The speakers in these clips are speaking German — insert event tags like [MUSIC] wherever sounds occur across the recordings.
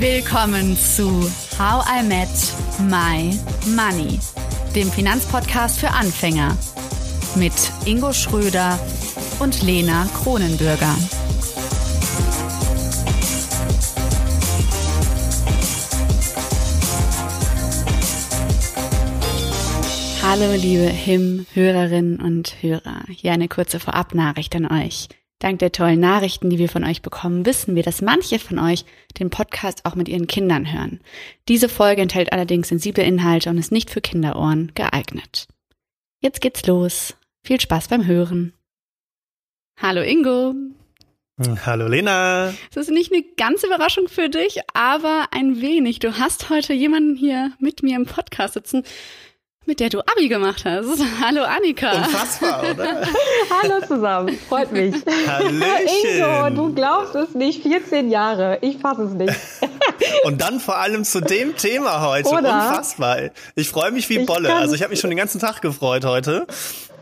Willkommen zu How I Met My Money, dem Finanzpodcast für Anfänger mit Ingo Schröder und Lena Kronenbürger. Hallo liebe HIM-Hörerinnen und Hörer. Hier eine kurze Vorabnachricht an euch. Dank der tollen Nachrichten, die wir von euch bekommen, wissen wir, dass manche von euch den Podcast auch mit ihren Kindern hören. Diese Folge enthält allerdings sensible Inhalte und ist nicht für Kinderohren geeignet. Jetzt geht's los. Viel Spaß beim Hören. Hallo Ingo. Hallo Lena. Das ist nicht eine ganze Überraschung für dich, aber ein wenig. Du hast heute jemanden hier mit mir im Podcast sitzen, mit der du Abi gemacht hast. [LAUGHS] Hallo Annika. Unfassbar, oder? [LAUGHS] Hallo zusammen, freut mich. Hallöchen. Ingo, du glaubst es nicht, 14 Jahre, ich fasse es nicht. [LAUGHS] Und dann vor allem zu dem Thema heute, Oder? unfassbar. Ich freue mich wie Bolle. Also ich habe mich schon den ganzen Tag gefreut heute.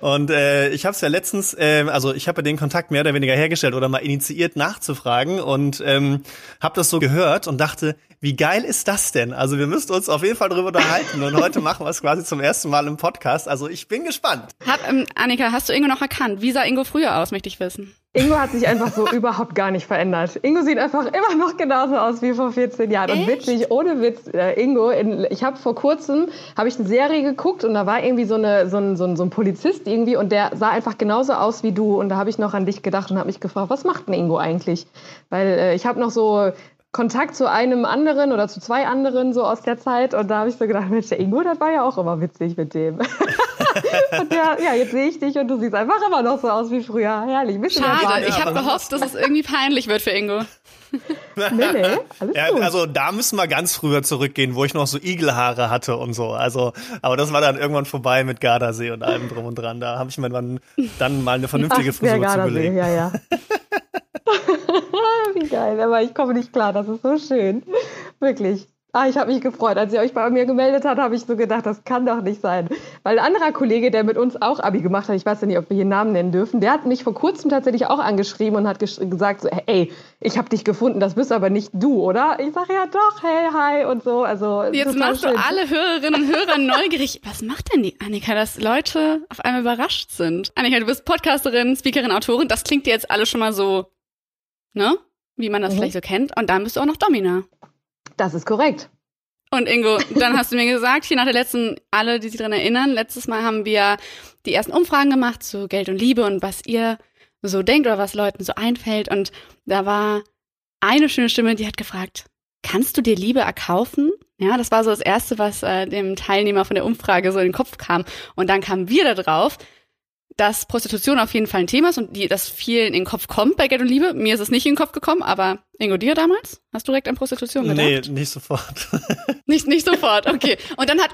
Und äh, ich habe es ja letztens, äh, also ich habe den Kontakt mehr oder weniger hergestellt oder mal initiiert nachzufragen und ähm, habe das so gehört und dachte, wie geil ist das denn? Also wir müssen uns auf jeden Fall drüber unterhalten und heute machen wir es quasi zum ersten Mal im Podcast. Also ich bin gespannt. Hat, ähm, Annika, hast du Ingo noch erkannt? Wie sah Ingo früher aus, möchte ich wissen. Ingo hat sich einfach so [LAUGHS] überhaupt gar nicht verändert. Ingo sieht einfach immer noch genauso aus wie vor 14 Jahren. Und Echt? witzig, ohne Witz, äh, Ingo, in, ich habe vor kurzem, habe ich eine Serie geguckt und da war irgendwie so, eine, so, ein, so, ein, so ein Polizist irgendwie und der sah einfach genauso aus wie du. Und da habe ich noch an dich gedacht und habe mich gefragt, was macht denn Ingo eigentlich? Weil äh, ich habe noch so Kontakt zu einem anderen oder zu zwei anderen so aus der Zeit und da habe ich so gedacht, Mensch, der Ingo, das war ja auch immer witzig mit dem. [LAUGHS] und der, ja, jetzt sehe ich dich und du siehst einfach immer noch so aus wie früher. Herrlich, ein bisschen mehr Schade, ich habe gehofft, dass es irgendwie peinlich wird für Ingo. Nee, nee, alles [LAUGHS] Ja, gut. also da müssen wir ganz früher zurückgehen, wo ich noch so Igelhaare hatte und so. Also, aber das war dann irgendwann vorbei mit Gardasee und allem drum und dran. Da habe ich mir dann, dann mal eine vernünftige Ach, Frisur Gardasee, zugelegt. ja, ja. [LAUGHS] [LAUGHS] Wie geil, aber ich komme nicht klar, das ist so schön. Wirklich. Ah, ich habe mich gefreut. Als ihr euch bei mir gemeldet habt, habe ich so gedacht, das kann doch nicht sein. Weil ein anderer Kollege, der mit uns auch Abi gemacht hat, ich weiß ja nicht, ob wir hier Namen nennen dürfen, der hat mich vor kurzem tatsächlich auch angeschrieben und hat gesagt, so, ey, ich habe dich gefunden, das bist aber nicht du, oder? Ich sage ja doch, hey, hi und so. Also Jetzt machst du schön. alle Hörerinnen und Hörer [LAUGHS] neugierig. Was macht denn die Annika, dass Leute auf einmal überrascht sind? Annika, du bist Podcasterin, Speakerin, Autorin. Das klingt dir jetzt alles schon mal so, ne? Wie man das Mhm. vielleicht so kennt. Und dann bist du auch noch Domina. Das ist korrekt. Und Ingo, dann hast du mir gesagt, hier nach der letzten, alle, die sich dran erinnern, letztes Mal haben wir die ersten Umfragen gemacht zu Geld und Liebe und was ihr so denkt oder was Leuten so einfällt. Und da war eine schöne Stimme, die hat gefragt, kannst du dir Liebe erkaufen? Ja, das war so das Erste, was äh, dem Teilnehmer von der Umfrage so in den Kopf kam. Und dann kamen wir da drauf, dass Prostitution auf jeden Fall ein Thema ist und die, das vielen in den Kopf kommt bei Geld und Liebe. Mir ist es nicht in den Kopf gekommen, aber Ingo, dir damals? Hast du direkt an Prostitution gedacht? Nee, nicht sofort. [LAUGHS] Nicht, nicht sofort, okay. Und dann hat,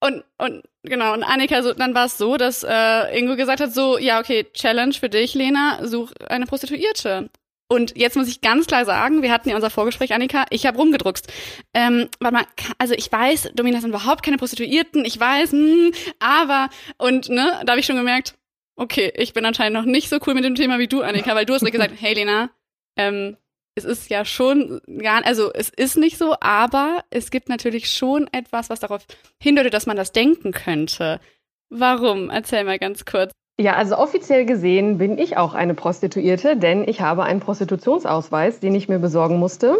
und, und, genau, und Annika, so, dann war es so, dass äh, Ingo gesagt hat, so, ja, okay, Challenge für dich, Lena, such eine Prostituierte. Und jetzt muss ich ganz klar sagen, wir hatten ja unser Vorgespräch, Annika, ich habe rumgedruckst. Ähm, warte mal, also ich weiß, Domina sind überhaupt keine Prostituierten, ich weiß, hm, aber, und, ne, da habe ich schon gemerkt, okay, ich bin anscheinend noch nicht so cool mit dem Thema wie du, Annika, weil du hast mir gesagt, [LAUGHS] hey Lena, ähm, es ist ja schon gar, also es ist nicht so, aber es gibt natürlich schon etwas, was darauf hindeutet, dass man das denken könnte. Warum? Erzähl mal ganz kurz. Ja, also offiziell gesehen bin ich auch eine Prostituierte, denn ich habe einen Prostitutionsausweis, den ich mir besorgen musste.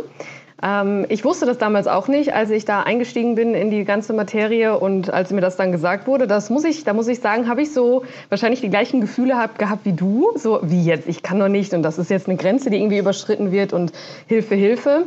Ähm, ich wusste das damals auch nicht, als ich da eingestiegen bin in die ganze Materie und als mir das dann gesagt wurde, das muss ich, da muss ich sagen, habe ich so wahrscheinlich die gleichen Gefühle hab, gehabt wie du, so wie jetzt, ich kann doch nicht und das ist jetzt eine Grenze, die irgendwie überschritten wird und Hilfe, Hilfe.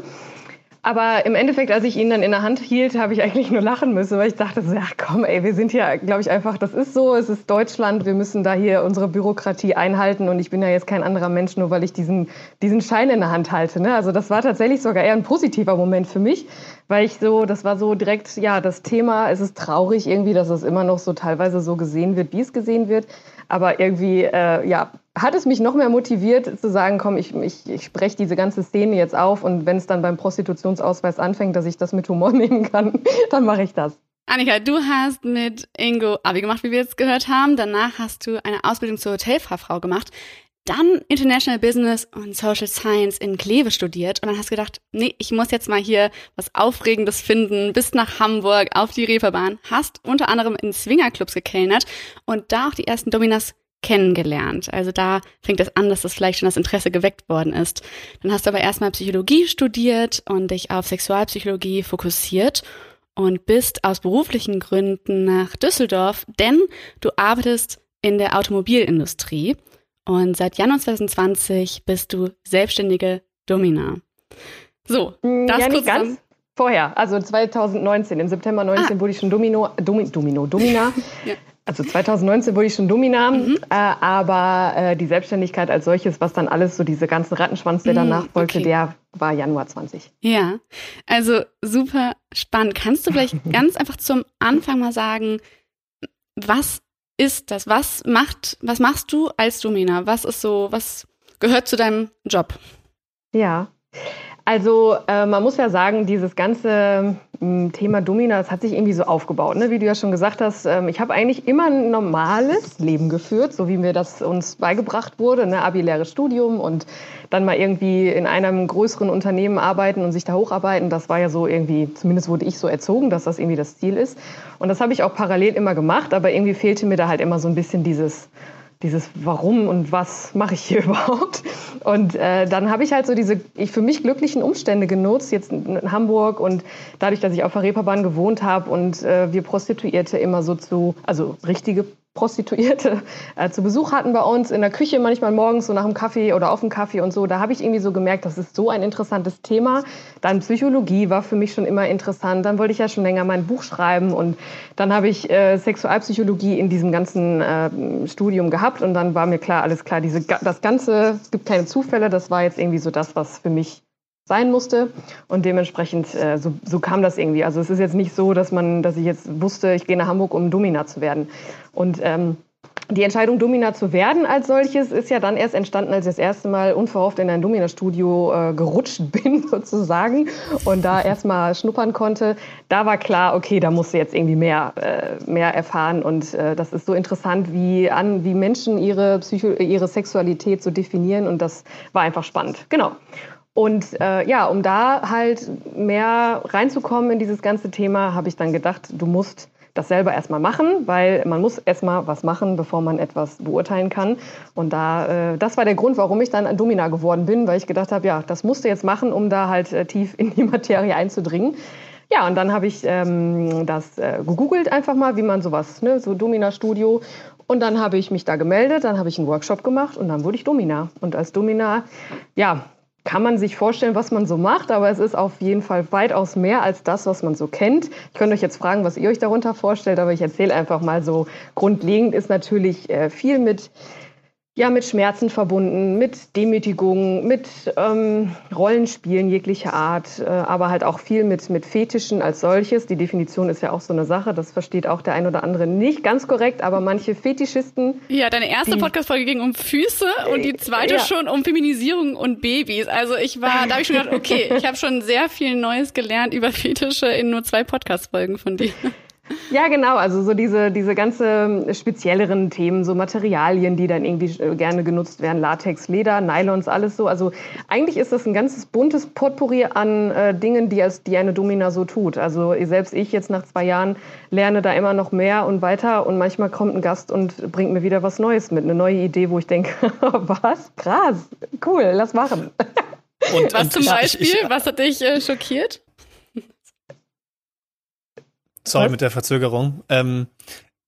Aber im Endeffekt, als ich ihn dann in der Hand hielt, habe ich eigentlich nur lachen müssen, weil ich dachte ja komm, ey, wir sind hier, glaube ich, einfach, das ist so, es ist Deutschland, wir müssen da hier unsere Bürokratie einhalten und ich bin ja jetzt kein anderer Mensch, nur weil ich diesen, diesen Schein in der Hand halte. Ne? Also das war tatsächlich sogar eher ein positiver Moment für mich, weil ich so, das war so direkt, ja, das Thema, es ist traurig irgendwie, dass es immer noch so teilweise so gesehen wird, wie es gesehen wird. Aber irgendwie, äh, ja, hat es mich noch mehr motiviert zu sagen, komm, ich, ich, ich spreche diese ganze Szene jetzt auf und wenn es dann beim Prostitutionsausweis anfängt, dass ich das mit Humor [LAUGHS] nehmen kann, dann mache ich das. Annika, du hast mit Ingo Abi gemacht, wie wir jetzt gehört haben. Danach hast du eine Ausbildung zur Hotelfachfrau gemacht. Dann International Business und Social Science in Kleve studiert und dann hast du gedacht, nee, ich muss jetzt mal hier was Aufregendes finden, bist nach Hamburg auf die Reeperbahn, hast unter anderem in Swingerclubs gekellnert und da auch die ersten Dominas kennengelernt. Also da fängt es an, dass das vielleicht schon das Interesse geweckt worden ist. Dann hast du aber erstmal Psychologie studiert und dich auf Sexualpsychologie fokussiert und bist aus beruflichen Gründen nach Düsseldorf, denn du arbeitest in der Automobilindustrie und seit Januar 2020 bist du selbstständige Domina. So, hm, das ja, nicht ganz. Vorher, also 2019, im September 19 ah. wurde ich schon Domino, Domi, Domino, Domina. [LAUGHS] ja. Also 2019 wurde ich schon Domina, mhm. äh, aber äh, die Selbstständigkeit als solches, was dann alles so diese ganzen Rattenschwanz, der danach mhm, folgte, okay. der war Januar 20. Ja, also super spannend. Kannst du vielleicht [LAUGHS] ganz einfach zum Anfang mal sagen, was ist das? Was macht, was machst du als Domina? Was ist so, was gehört zu deinem Job? Ja. Also äh, man muss ja sagen, dieses ganze äh, Thema Domina, das hat sich irgendwie so aufgebaut. Ne? Wie du ja schon gesagt hast, äh, ich habe eigentlich immer ein normales Leben geführt, so wie mir das uns beigebracht wurde, ne? abiläres Studium und dann mal irgendwie in einem größeren Unternehmen arbeiten und sich da hocharbeiten. Das war ja so irgendwie, zumindest wurde ich so erzogen, dass das irgendwie das Ziel ist. Und das habe ich auch parallel immer gemacht, aber irgendwie fehlte mir da halt immer so ein bisschen dieses dieses Warum und was mache ich hier [LAUGHS] überhaupt? Und äh, dann habe ich halt so diese ich für mich glücklichen Umstände genutzt, jetzt in Hamburg und dadurch, dass ich auf der Reeperbahn gewohnt habe und äh, wir Prostituierte immer so zu, also richtige Prostituierte äh, zu Besuch hatten bei uns in der Küche, manchmal morgens so nach dem Kaffee oder auf dem Kaffee und so. Da habe ich irgendwie so gemerkt, das ist so ein interessantes Thema. Dann Psychologie war für mich schon immer interessant. Dann wollte ich ja schon länger mein Buch schreiben und dann habe ich äh, Sexualpsychologie in diesem ganzen äh, Studium gehabt und dann war mir klar, alles klar, diese, das Ganze, es gibt keine Zufälle, das war jetzt irgendwie so das, was für mich sein musste. Und dementsprechend, äh, so, so kam das irgendwie. Also es ist jetzt nicht so, dass man, dass ich jetzt wusste, ich gehe nach Hamburg, um Domina zu werden. Und ähm, die Entscheidung, Domina zu werden als solches, ist ja dann erst entstanden, als ich das erste Mal unverhofft in ein Domina-Studio äh, gerutscht [LAUGHS] bin, sozusagen, und da erstmal schnuppern konnte. Da war klar, okay, da musst du jetzt irgendwie mehr, äh, mehr erfahren. Und äh, das ist so interessant, wie, an, wie Menschen ihre, Psycho ihre Sexualität so definieren. Und das war einfach spannend. Genau. Und äh, ja, um da halt mehr reinzukommen in dieses ganze Thema, habe ich dann gedacht, du musst das selber erstmal machen, weil man muss erstmal was machen, bevor man etwas beurteilen kann. Und da, äh, das war der Grund, warum ich dann ein Domina geworden bin, weil ich gedacht habe, ja, das musst du jetzt machen, um da halt äh, tief in die [LAUGHS] Materie einzudringen. Ja, und dann habe ich ähm, das äh, gegoogelt einfach mal, wie man sowas, ne, so Domina-Studio. Und dann habe ich mich da gemeldet, dann habe ich einen Workshop gemacht und dann wurde ich Domina. Und als Domina, ja, kann man sich vorstellen, was man so macht, aber es ist auf jeden Fall weitaus mehr als das, was man so kennt. Ich könnte euch jetzt fragen, was ihr euch darunter vorstellt, aber ich erzähle einfach mal so. Grundlegend ist natürlich äh, viel mit ja mit Schmerzen verbunden, mit Demütigung, mit ähm, Rollenspielen jeglicher Art, äh, aber halt auch viel mit, mit Fetischen als solches. Die Definition ist ja auch so eine Sache, das versteht auch der ein oder andere nicht ganz korrekt, aber manche Fetischisten. Ja, deine erste Podcast-Folge ging um Füße und die zweite ja. schon um Feminisierung und Babys. Also ich war, da habe ich schon gedacht, okay, ich habe schon sehr viel Neues gelernt über Fetische in nur zwei Podcast-Folgen von dir. Ja, genau. Also so diese, diese ganze spezielleren Themen, so Materialien, die dann irgendwie äh, gerne genutzt werden, Latex, Leder, Nylons, alles so. Also eigentlich ist das ein ganzes buntes Potpourri an äh, Dingen, die, als, die eine Domina so tut. Also selbst ich jetzt nach zwei Jahren lerne da immer noch mehr und weiter und manchmal kommt ein Gast und bringt mir wieder was Neues mit, eine neue Idee, wo ich denke, [LAUGHS] was? Krass, cool, lass machen. [LAUGHS] Und, was und zum Beispiel? Ich, ich, was hat dich äh, schockiert? Sorry Was? mit der Verzögerung. Ähm,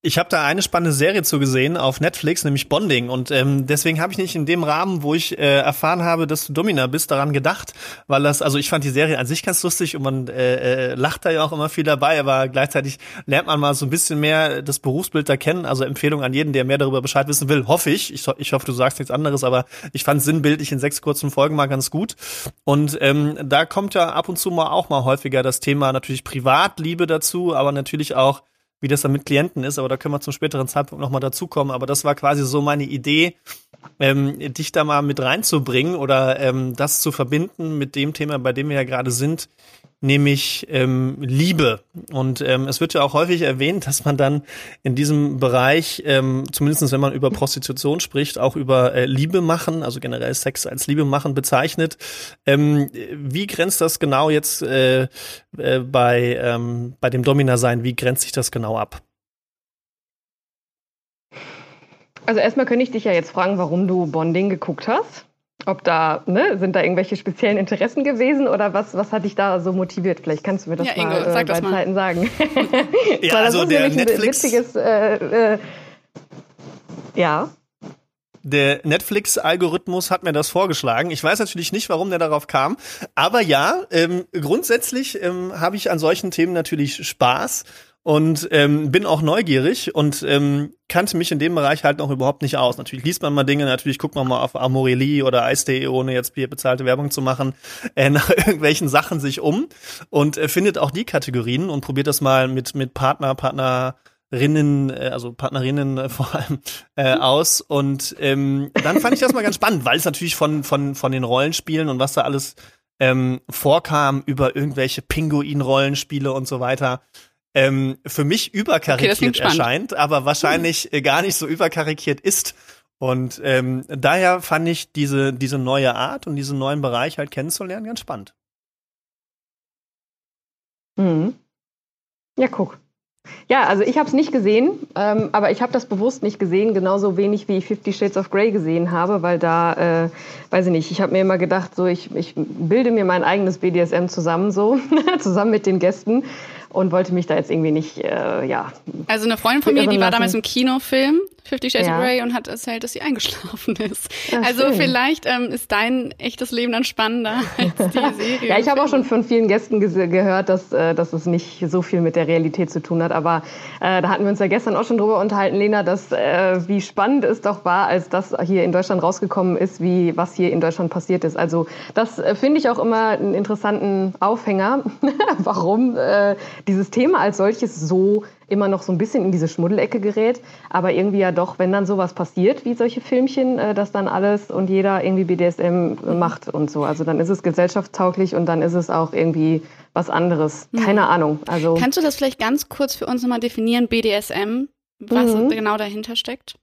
ich habe da eine spannende Serie zu gesehen auf Netflix, nämlich Bonding. Und ähm, deswegen habe ich nicht in dem Rahmen, wo ich äh, erfahren habe, dass du Domina bist, daran gedacht, weil das, also ich fand die Serie an sich ganz lustig und man äh, äh, lacht da ja auch immer viel dabei, aber gleichzeitig lernt man mal so ein bisschen mehr das Berufsbild da kennen. Also Empfehlung an jeden, der mehr darüber Bescheid wissen will, hoffe ich. Ich, ich hoffe, du sagst nichts anderes, aber ich fand sinnbildlich in sechs kurzen Folgen mal ganz gut. Und ähm, da kommt ja ab und zu mal auch mal häufiger das Thema natürlich Privatliebe dazu, aber natürlich auch wie das dann mit Klienten ist, aber da können wir zum späteren Zeitpunkt nochmal dazukommen. Aber das war quasi so meine Idee, ähm, dich da mal mit reinzubringen oder ähm, das zu verbinden mit dem Thema, bei dem wir ja gerade sind. Nämlich ähm, Liebe. Und ähm, es wird ja auch häufig erwähnt, dass man dann in diesem Bereich, ähm, zumindest wenn man über Prostitution spricht, auch über äh, Liebe machen, also generell Sex als Liebe machen bezeichnet. Ähm, wie grenzt das genau jetzt äh, äh, bei, ähm, bei dem Domina-Sein, wie grenzt sich das genau ab? Also erstmal könnte ich dich ja jetzt fragen, warum du Bonding geguckt hast. Ob da, ne, sind da irgendwelche speziellen Interessen gewesen oder was, was hat dich da so motiviert? Vielleicht kannst du mir das ja, mal Ingo, äh, bei mal. Zeiten sagen. [LAUGHS] ja, also der Netflix. Witziges, äh, äh, ja. Der Netflix-Algorithmus hat mir das vorgeschlagen. Ich weiß natürlich nicht, warum der darauf kam. Aber ja, ähm, grundsätzlich ähm, habe ich an solchen Themen natürlich Spaß und ähm, bin auch neugierig und ähm, kannte mich in dem Bereich halt noch überhaupt nicht aus. Natürlich liest man mal Dinge, natürlich guckt man mal auf Amorelie oder Ice.de, ohne jetzt hier bezahlte Werbung zu machen, [LAUGHS] äh, nach irgendwelchen Sachen sich um und äh, findet auch die Kategorien und probiert das mal mit mit Partner, Partnerinnen, äh, also Partnerinnen äh, [LAUGHS] vor allem äh, aus und ähm, dann fand ich das mal ganz spannend, weil es natürlich von von von den Rollenspielen und was da alles ähm, vorkam über irgendwelche Pinguin-Rollenspiele und so weiter ähm, für mich überkarikiert okay, erscheint, aber wahrscheinlich mhm. gar nicht so überkarikiert ist. Und ähm, daher fand ich diese, diese neue Art und diesen neuen Bereich halt kennenzulernen ganz spannend. Mhm. Ja, guck. Ja, also ich habe es nicht gesehen, ähm, aber ich habe das bewusst nicht gesehen, genauso wenig wie ich Fifty Shades of Grey gesehen habe, weil da, äh, weiß ich nicht, ich habe mir immer gedacht, so ich, ich bilde mir mein eigenes BDSM zusammen, so [LAUGHS] zusammen mit den Gästen und wollte mich da jetzt irgendwie nicht, äh, ja. Also eine Freundin von mir, die war damals im Kinofilm Fifty Shades ja. of Grey und hat erzählt, dass sie eingeschlafen ist. Ja, also schön. vielleicht ähm, ist dein echtes Leben dann spannender [LAUGHS] als die Serie. ja, ich habe auch schon von vielen Gästen ge gehört, dass, äh, dass es nicht so viel mit der Realität zu tun hat. Aber äh, da hatten wir uns ja gestern auch schon drüber unterhalten, Lena, dass äh, wie spannend es doch war, als das hier in Deutschland rausgekommen ist, wie was hier in Deutschland passiert ist. Also das äh, finde ich auch immer einen interessanten Aufhänger, [LAUGHS] warum äh, dieses Thema als solches so immer noch so ein bisschen in diese Schmuddelecke gerät. Aber irgendwie ja doch, wenn dann sowas passiert, wie solche Filmchen, äh, dass dann alles und jeder irgendwie BDSM macht und so. Also dann ist es gesellschaftstauglich und dann ist es auch irgendwie was anderes. Mhm. Keine mhm. Ahnung. Also Kannst du das vielleicht ganz kurz für uns nochmal definieren, BDSM, was mhm. genau dahinter steckt?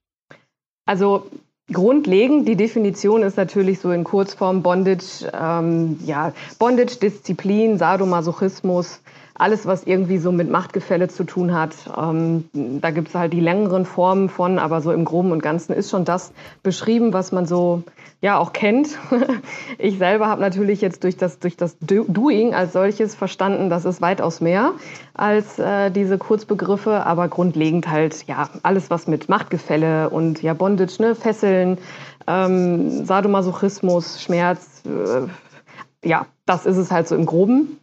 Also Grundlegend, die Definition ist natürlich so in Kurzform Bondage, ähm, ja, Bondage, Disziplin, Sadomasochismus, alles, was irgendwie so mit Machtgefälle zu tun hat. Ähm, da gibt es halt die längeren Formen von, aber so im Groben und Ganzen ist schon das beschrieben, was man so ja auch kennt. [LAUGHS] ich selber habe natürlich jetzt durch das, durch das Doing als solches verstanden, dass es weitaus mehr als äh, diese Kurzbegriffe, aber grundlegend halt ja alles, was mit Machtgefälle und ja Bondage, ne, Fesseln, ähm, Sadomasochismus, Schmerz, äh, ja, das ist es halt so im Groben.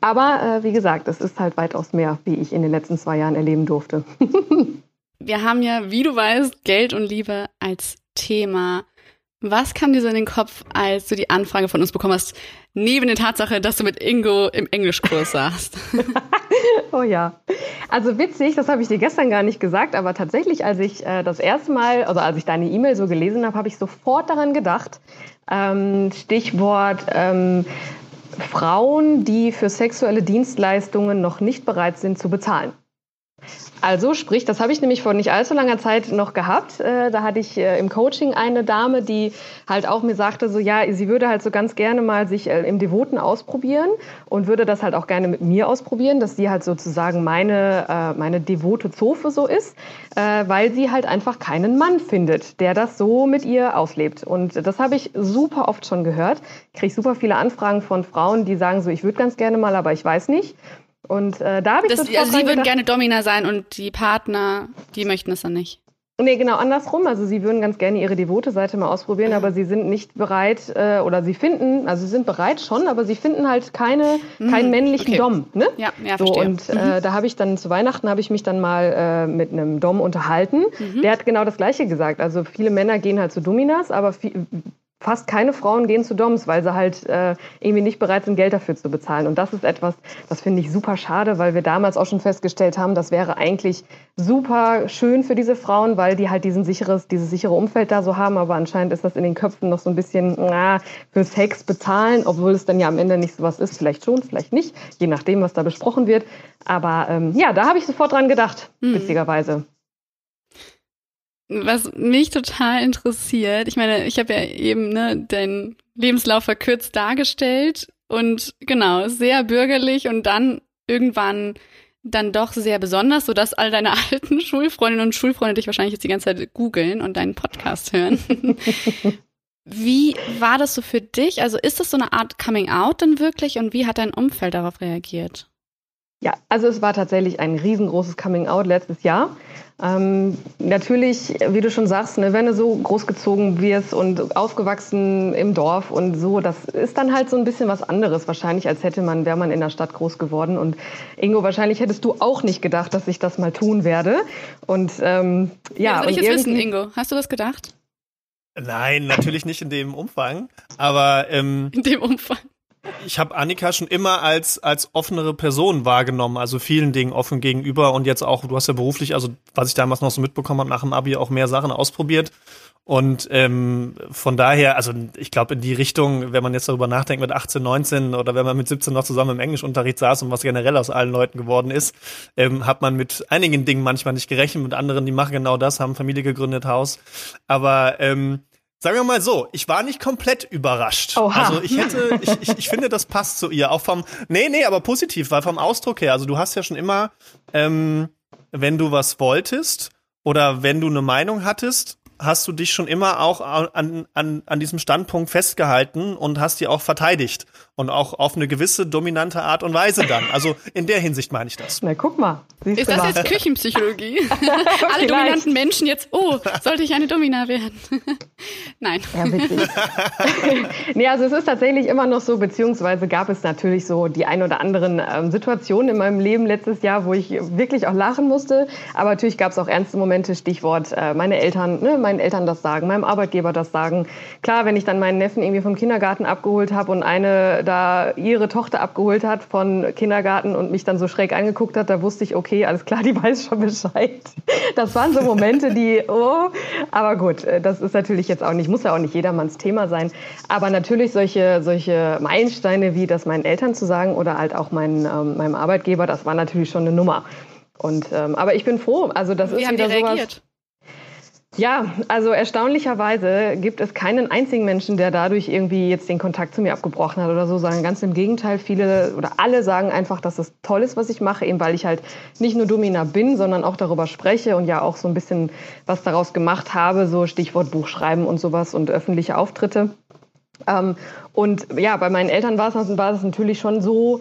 Aber äh, wie gesagt, es ist halt weitaus mehr, wie ich in den letzten zwei Jahren erleben durfte. [LAUGHS] Wir haben ja, wie du weißt, Geld und Liebe als Thema. Was kam dir so in den Kopf, als du die Anfrage von uns bekommen hast, neben der Tatsache, dass du mit Ingo im Englischkurs [LAUGHS] saßt? [LAUGHS] oh ja. Also witzig, das habe ich dir gestern gar nicht gesagt, aber tatsächlich, als ich äh, das erste Mal, also als ich deine E-Mail so gelesen habe, habe ich sofort daran gedacht. Ähm, Stichwort ähm, Frauen, die für sexuelle Dienstleistungen noch nicht bereit sind zu bezahlen. Also sprich, das habe ich nämlich vor nicht allzu langer Zeit noch gehabt. Äh, da hatte ich äh, im Coaching eine Dame, die halt auch mir sagte, so ja, sie würde halt so ganz gerne mal sich äh, im Devoten ausprobieren und würde das halt auch gerne mit mir ausprobieren, dass sie halt sozusagen meine, meine devote Zofe so ist, weil sie halt einfach keinen Mann findet, der das so mit ihr auslebt. Und das habe ich super oft schon gehört. Ich kriege super viele Anfragen von Frauen, die sagen so, ich würde ganz gerne mal, aber ich weiß nicht. Und äh, da habe ich das, also Sie würden gerne Domina sein und die Partner, die möchten es dann nicht. Nee, genau andersrum. Also sie würden ganz gerne ihre devote Seite mal ausprobieren, aber sie sind nicht bereit äh, oder sie finden, also sie sind bereit schon, aber sie finden halt keine, mhm. keinen männlichen okay. Dom. Ne? Ja, ja, so, verstehe. Und äh, mhm. äh, da habe ich dann zu Weihnachten habe ich mich dann mal äh, mit einem Dom unterhalten. Mhm. Der hat genau das Gleiche gesagt. Also viele Männer gehen halt zu Dominas, aber viel, fast keine Frauen gehen zu Doms, weil sie halt äh, irgendwie nicht bereit sind, Geld dafür zu bezahlen. Und das ist etwas, das finde ich super schade, weil wir damals auch schon festgestellt haben, das wäre eigentlich super schön für diese Frauen, weil die halt diesen sicheres, dieses sichere Umfeld da so haben. Aber anscheinend ist das in den Köpfen noch so ein bisschen na, für Sex bezahlen, obwohl es dann ja am Ende nicht so was ist. Vielleicht schon, vielleicht nicht, je nachdem, was da besprochen wird. Aber ähm, ja, da habe ich sofort dran gedacht, hm. witzigerweise was mich total interessiert, ich meine, ich habe ja eben ne, deinen Lebenslauf verkürzt dargestellt und genau, sehr bürgerlich und dann irgendwann dann doch sehr besonders, sodass all deine [LAUGHS] alten Schulfreundinnen und Schulfreunde dich wahrscheinlich jetzt die ganze Zeit googeln und deinen Podcast hören. [LAUGHS] wie war das so für dich? Also ist das so eine Art Coming Out denn wirklich und wie hat dein Umfeld darauf reagiert? Ja, also es war tatsächlich ein riesengroßes Coming Out letztes Jahr. Ähm, natürlich, wie du schon sagst, ne, wenn du so großgezogen wirst und aufgewachsen im Dorf und so, das ist dann halt so ein bisschen was anderes wahrscheinlich, als hätte man, wäre man in der Stadt groß geworden. Und Ingo, wahrscheinlich hättest du auch nicht gedacht, dass ich das mal tun werde. Und ähm, ja, ja will ich jetzt wissen, Ingo, hast du das gedacht? Nein, natürlich nicht in dem Umfang, aber ähm, in dem Umfang ich habe Annika schon immer als als offenere Person wahrgenommen, also vielen Dingen offen gegenüber und jetzt auch, du hast ja beruflich, also was ich damals noch so mitbekommen habe, nach dem Abi auch mehr Sachen ausprobiert. Und ähm, von daher, also ich glaube in die Richtung, wenn man jetzt darüber nachdenkt mit 18, 19 oder wenn man mit 17 noch zusammen im Englischunterricht saß und was generell aus allen Leuten geworden ist, ähm, hat man mit einigen Dingen manchmal nicht gerechnet, mit anderen, die machen genau das, haben Familie gegründet, Haus. Aber ähm, Sagen wir mal so, ich war nicht komplett überrascht. Oha. Also ich hätte, ich, ich, ich finde, das passt zu ihr. Auch vom, nee, nee, aber positiv, weil vom Ausdruck her, also du hast ja schon immer, ähm, wenn du was wolltest oder wenn du eine Meinung hattest, hast du dich schon immer auch an, an, an diesem Standpunkt festgehalten und hast die auch verteidigt. Und auch auf eine gewisse dominante Art und Weise dann. Also in der Hinsicht meine ich das. Na, guck mal. Ist das mal. jetzt Küchenpsychologie? [LAUGHS] Alle dominanten Menschen jetzt, oh, sollte ich eine Domina werden? [LAUGHS] Nein. Ja, witzig. [LAUGHS] nee, also es ist tatsächlich immer noch so, beziehungsweise gab es natürlich so die ein oder anderen ähm, Situationen in meinem Leben letztes Jahr, wo ich wirklich auch lachen musste. Aber natürlich gab es auch ernste Momente, Stichwort äh, meine Eltern, ne, meinen Eltern das sagen, meinem Arbeitgeber das sagen. Klar, wenn ich dann meinen Neffen irgendwie vom Kindergarten abgeholt habe und eine da ihre Tochter abgeholt hat von Kindergarten und mich dann so schräg angeguckt hat, da wusste ich, okay, alles klar, [LAUGHS] die weiß schon Bescheid. Das waren so Momente, die, oh, aber gut, äh, das ist natürlich jetzt auch nicht, muss ja auch nicht jedermanns Thema sein. Aber natürlich solche, solche Meilensteine wie das meinen Eltern zu sagen oder halt auch meinen, ähm, meinem Arbeitgeber, das war natürlich schon eine Nummer. Und, ähm, aber ich bin froh, also das Wie ist haben wieder die reagiert? Ja, also erstaunlicherweise gibt es keinen einzigen Menschen, der dadurch irgendwie jetzt den Kontakt zu mir abgebrochen hat oder so, sondern ganz im Gegenteil, viele oder alle sagen einfach, dass es toll ist, was ich mache, eben weil ich halt nicht nur Domina bin, sondern auch darüber spreche und ja auch so ein bisschen was daraus gemacht habe, so Stichwort Buchschreiben und sowas und öffentliche Auftritte. Ähm, und ja, bei meinen Eltern war es natürlich schon so,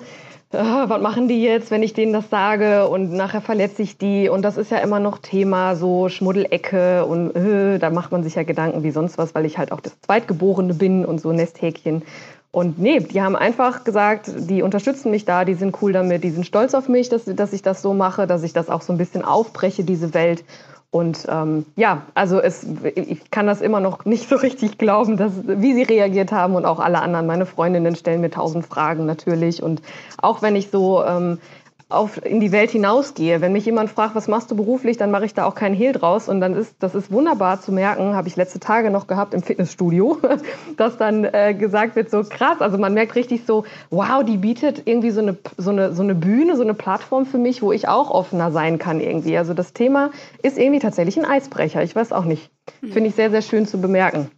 ah, was machen die jetzt, wenn ich denen das sage und nachher verletze ich die und das ist ja immer noch Thema, so Schmuddelecke und äh, da macht man sich ja Gedanken wie sonst was, weil ich halt auch das Zweitgeborene bin und so Nesthäkchen. Und nee, die haben einfach gesagt, die unterstützen mich da, die sind cool damit, die sind stolz auf mich, dass, dass ich das so mache, dass ich das auch so ein bisschen aufbreche, diese Welt. Und ähm, ja, also es, ich kann das immer noch nicht so richtig glauben, dass, wie sie reagiert haben und auch alle anderen. Meine Freundinnen stellen mir tausend Fragen natürlich. Und auch wenn ich so ähm, auf, in die Welt hinausgehe. Wenn mich jemand fragt, was machst du beruflich, dann mache ich da auch keinen Hehl draus. Und dann ist, das ist wunderbar zu merken, habe ich letzte Tage noch gehabt im Fitnessstudio, [LAUGHS] dass dann äh, gesagt wird, so krass, also man merkt richtig so, wow, die bietet irgendwie so eine, so, eine, so eine Bühne, so eine Plattform für mich, wo ich auch offener sein kann irgendwie. Also das Thema ist irgendwie tatsächlich ein Eisbrecher. Ich weiß auch nicht. Hm. Finde ich sehr, sehr schön zu bemerken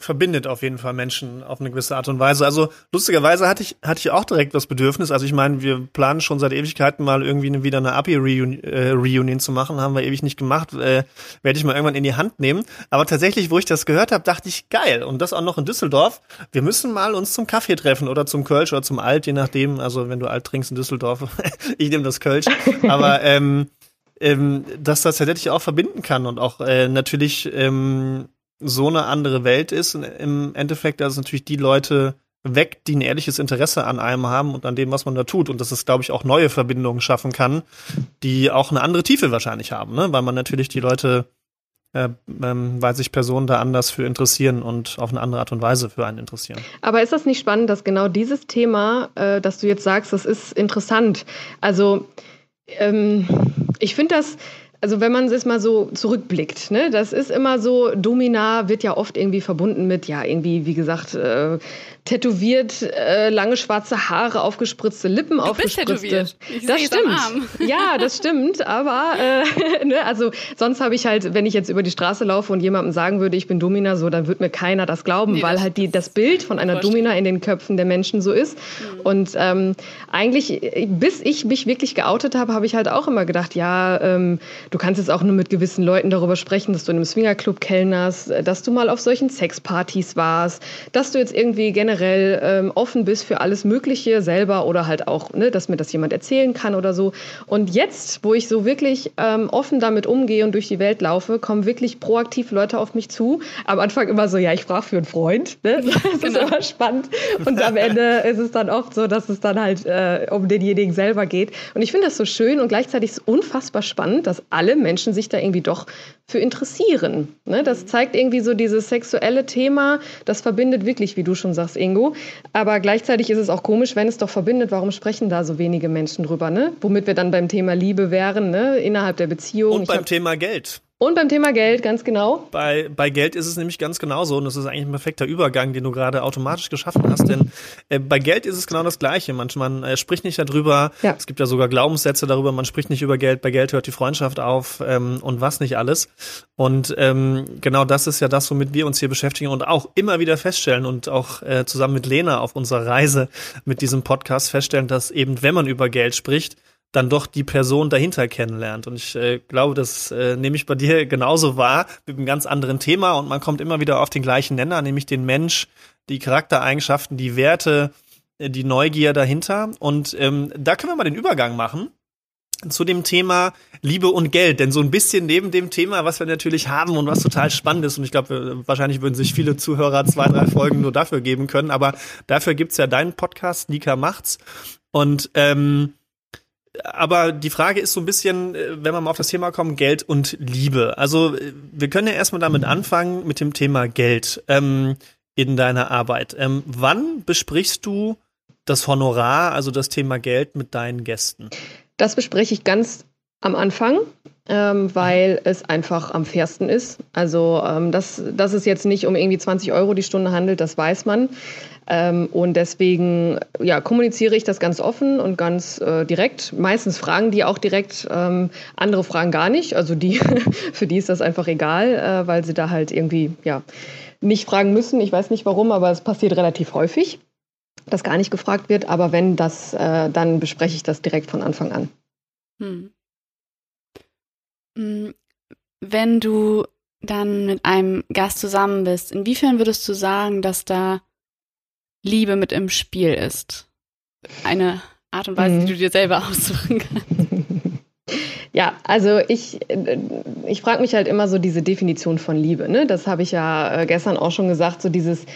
verbindet auf jeden Fall Menschen auf eine gewisse Art und Weise. Also lustigerweise hatte ich hatte ich auch direkt das Bedürfnis. Also ich meine, wir planen schon seit Ewigkeiten mal irgendwie wieder eine Abi-Reunion äh, Reunion zu machen, haben wir ewig nicht gemacht. Äh, Werde ich mal irgendwann in die Hand nehmen. Aber tatsächlich, wo ich das gehört habe, dachte ich geil und das auch noch in Düsseldorf. Wir müssen mal uns zum Kaffee treffen oder zum Kölsch oder zum Alt, je nachdem. Also wenn du Alt trinkst in Düsseldorf, [LAUGHS] ich nehme das Kölsch. Aber ähm, ähm, dass das tatsächlich auch verbinden kann und auch äh, natürlich ähm, so eine andere Welt ist. Im Endeffekt, dass es natürlich die Leute weckt, die ein ehrliches Interesse an einem haben und an dem, was man da tut. Und dass es, glaube ich, auch neue Verbindungen schaffen kann, die auch eine andere Tiefe wahrscheinlich haben, ne? weil man natürlich die Leute äh, ähm, weil sich Personen da anders für interessieren und auf eine andere Art und Weise für einen interessieren. Aber ist das nicht spannend, dass genau dieses Thema, äh, dass du jetzt sagst, das ist interessant. Also ähm, ich finde das also wenn man es mal so zurückblickt, ne, das ist immer so, Domina wird ja oft irgendwie verbunden mit, ja, irgendwie, wie gesagt, äh, tätowiert, äh, lange schwarze Haare, aufgespritzte Lippen, du aufgespritzte. Bist tätowiert. Ich das stimmt. [LAUGHS] Ja, das stimmt. Aber äh, [LAUGHS] ne, also sonst habe ich halt, wenn ich jetzt über die Straße laufe und jemandem sagen würde, ich bin Domina, so, dann wird mir keiner das glauben, nee, weil das halt die das Bild von einer Domina in den Köpfen der Menschen so ist. Mhm. Und ähm, eigentlich, bis ich mich wirklich geoutet habe, habe ich halt auch immer gedacht, ja, ähm, du kannst jetzt auch nur mit gewissen Leuten darüber sprechen, dass du in einem Swingerclub kellnerst, dass du mal auf solchen Sexpartys warst, dass du jetzt irgendwie generell generell ähm, offen bist für alles Mögliche selber oder halt auch, ne, dass mir das jemand erzählen kann oder so. Und jetzt, wo ich so wirklich ähm, offen damit umgehe und durch die Welt laufe, kommen wirklich proaktiv Leute auf mich zu. Am Anfang immer so, ja, ich frage für einen Freund. Ne? [LAUGHS] Das genau. ist immer spannend. Und am Ende ist es dann oft so, dass es dann halt äh, um denjenigen selber geht. Und ich finde das so schön und gleichzeitig ist es unfassbar spannend, dass alle Menschen sich da irgendwie doch für interessieren. Ne? Das zeigt irgendwie so dieses sexuelle Thema, das verbindet wirklich, wie du schon sagst, Ingo. Aber gleichzeitig ist es auch komisch, wenn es doch verbindet, warum sprechen da so wenige Menschen drüber? Ne? Womit wir dann beim Thema Liebe wären, ne? innerhalb der Beziehung. Und beim Thema Geld. Und beim Thema Geld, ganz genau. Bei, bei Geld ist es nämlich ganz genauso und das ist eigentlich ein perfekter Übergang, den du gerade automatisch geschaffen hast, denn äh, bei Geld ist es genau das Gleiche. Manchmal man äh, spricht nicht darüber, ja. es gibt ja sogar Glaubenssätze darüber, man spricht nicht über Geld, bei Geld hört die Freundschaft auf ähm, und was nicht alles. Und ähm, genau das ist ja das, womit wir uns hier beschäftigen und auch immer wieder feststellen und auch äh, zusammen mit Lena auf unserer Reise mit diesem Podcast feststellen, dass eben, wenn man über Geld spricht, dann doch die Person dahinter kennenlernt. Und ich äh, glaube, das äh, nehme ich bei dir [LAUGHS] genauso wahr, mit einem ganz anderen Thema. Und man kommt immer wieder auf den gleichen Nenner, nämlich den Mensch, die Charaktereigenschaften, die Werte, äh, die Neugier dahinter. Und ähm, da können wir mal den Übergang machen zu dem Thema Liebe und Geld. Denn so ein bisschen neben dem Thema, was wir natürlich haben und was total spannend ist, und ich glaube, wahrscheinlich würden sich viele Zuhörer zwei, drei Folgen nur dafür geben können, aber dafür gibt's ja deinen Podcast, Nika macht's. Und ähm, aber die Frage ist so ein bisschen, äh, wenn wir mal auf das Thema kommen, Geld und Liebe. Also äh, wir können ja erstmal damit anfangen mit dem Thema Geld ähm, in deiner Arbeit. Ähm, wann besprichst du das Honorar, also das Thema Geld mit deinen Gästen? Das bespreche ich ganz am Anfang, ähm, weil es einfach am fairsten ist. Also, ähm, dass, dass es jetzt nicht um irgendwie 20 Euro die Stunde handelt, das weiß man. Ähm, und deswegen ja, kommuniziere ich das ganz offen und ganz äh, direkt. Meistens fragen die auch direkt, ähm, andere fragen gar nicht. Also die, [LAUGHS] für die ist das einfach egal, äh, weil sie da halt irgendwie ja, nicht fragen müssen. Ich weiß nicht warum, aber es passiert relativ häufig, dass gar nicht gefragt wird. Aber wenn das, äh, dann bespreche ich das direkt von Anfang an. Hm. hm. Wenn du dann mit einem Gast zusammen bist, inwiefern würdest du sagen, dass da Liebe mit im Spiel ist. Eine Art und Weise, mhm. die du dir selber [LAUGHS] aussuchen kannst. [LAUGHS] Ja, also ich, ich frage mich halt immer so diese Definition von Liebe. Ne? Das habe ich ja äh, gestern auch schon gesagt, so dieses,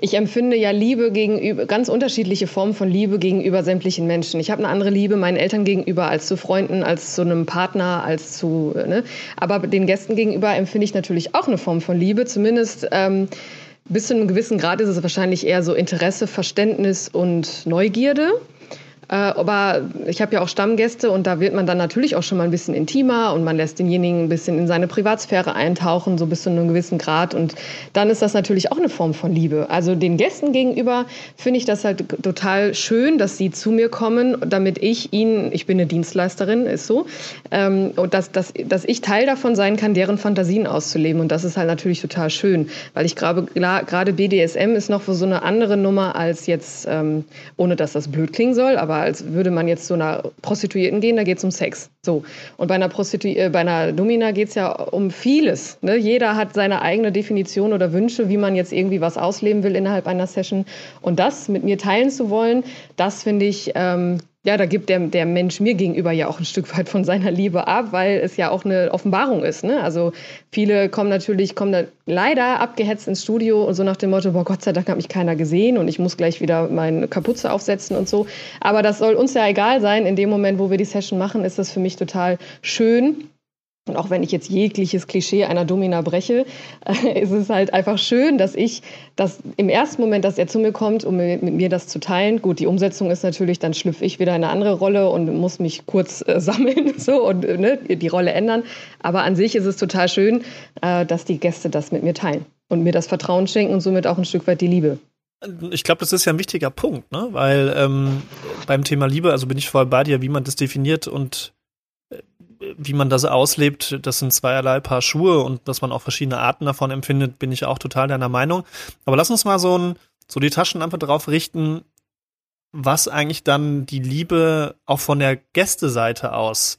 ich empfinde ja Liebe gegenüber, ganz unterschiedliche Formen von Liebe gegenüber sämtlichen Menschen. Ich habe eine andere Liebe meinen Eltern gegenüber als zu Freunden, als zu einem Partner, als zu, ne? aber den Gästen gegenüber empfinde ich natürlich auch eine Form von Liebe, zumindest ähm, bis zu einem gewissen Grad ist es wahrscheinlich eher so Interesse, Verständnis und Neugierde. Äh, aber ich habe ja auch Stammgäste und da wird man dann natürlich auch schon mal ein bisschen intimer und man lässt denjenigen ein bisschen in seine Privatsphäre eintauchen, so bis zu einem gewissen Grad. Und dann ist das natürlich auch eine Form von Liebe. Also den Gästen gegenüber finde ich das halt total schön, dass sie zu mir kommen, damit ich ihnen, ich bin eine Dienstleisterin, ist so, ähm, und dass, dass, dass ich Teil davon sein kann, deren Fantasien auszuleben. Und das ist halt natürlich total schön, weil ich glaube, gerade BDSM ist noch so eine andere Nummer als jetzt, ähm, ohne dass das blöd klingen soll, aber aber als würde man jetzt zu einer Prostituierten gehen, da geht es um Sex. So. Und bei einer, Prostitu äh, bei einer Domina geht es ja um vieles. Ne? Jeder hat seine eigene Definition oder Wünsche, wie man jetzt irgendwie was ausleben will innerhalb einer Session. Und das mit mir teilen zu wollen, das finde ich ähm, ja, da gibt der, der Mensch mir gegenüber ja auch ein Stück weit von seiner Liebe ab, weil es ja auch eine Offenbarung ist. Ne? Also viele kommen natürlich, kommen da leider abgehetzt ins Studio und so nach dem Motto, boah, Gott sei Dank hat mich keiner gesehen und ich muss gleich wieder meine Kapuze aufsetzen und so. Aber das soll uns ja egal sein. In dem Moment, wo wir die Session machen, ist das für mich total schön, Und auch wenn ich jetzt jegliches Klischee einer Domina breche, äh, ist es halt einfach schön, dass ich das im ersten Moment, dass er zu mir kommt, um mit, mir das zu teilen. Gut, die Umsetzung ist natürlich, dann schlüpfe ich wieder in eine andere Rolle und muss mich kurz äh, sammeln [LAUGHS] so und äh, ne, die Rolle ändern. Aber an sich ist es total schön, äh, dass die Gäste das mit mir teilen und mir das Vertrauen schenken und somit auch ein Stück weit die Liebe. Ich glaube, das ist ja ein wichtiger Punkt, ne? Weil ähm, beim Thema Liebe, also bin ich voll bei dir, wie man das definiert und wie man das auslebt, das sind zweierlei Paar Schuhe und dass man auch verschiedene Arten davon empfindet, bin ich auch total deiner Meinung. Aber lass uns mal so, ein, so die Taschenlampe drauf richten, was eigentlich dann die Liebe auch von der Gästeseite aus,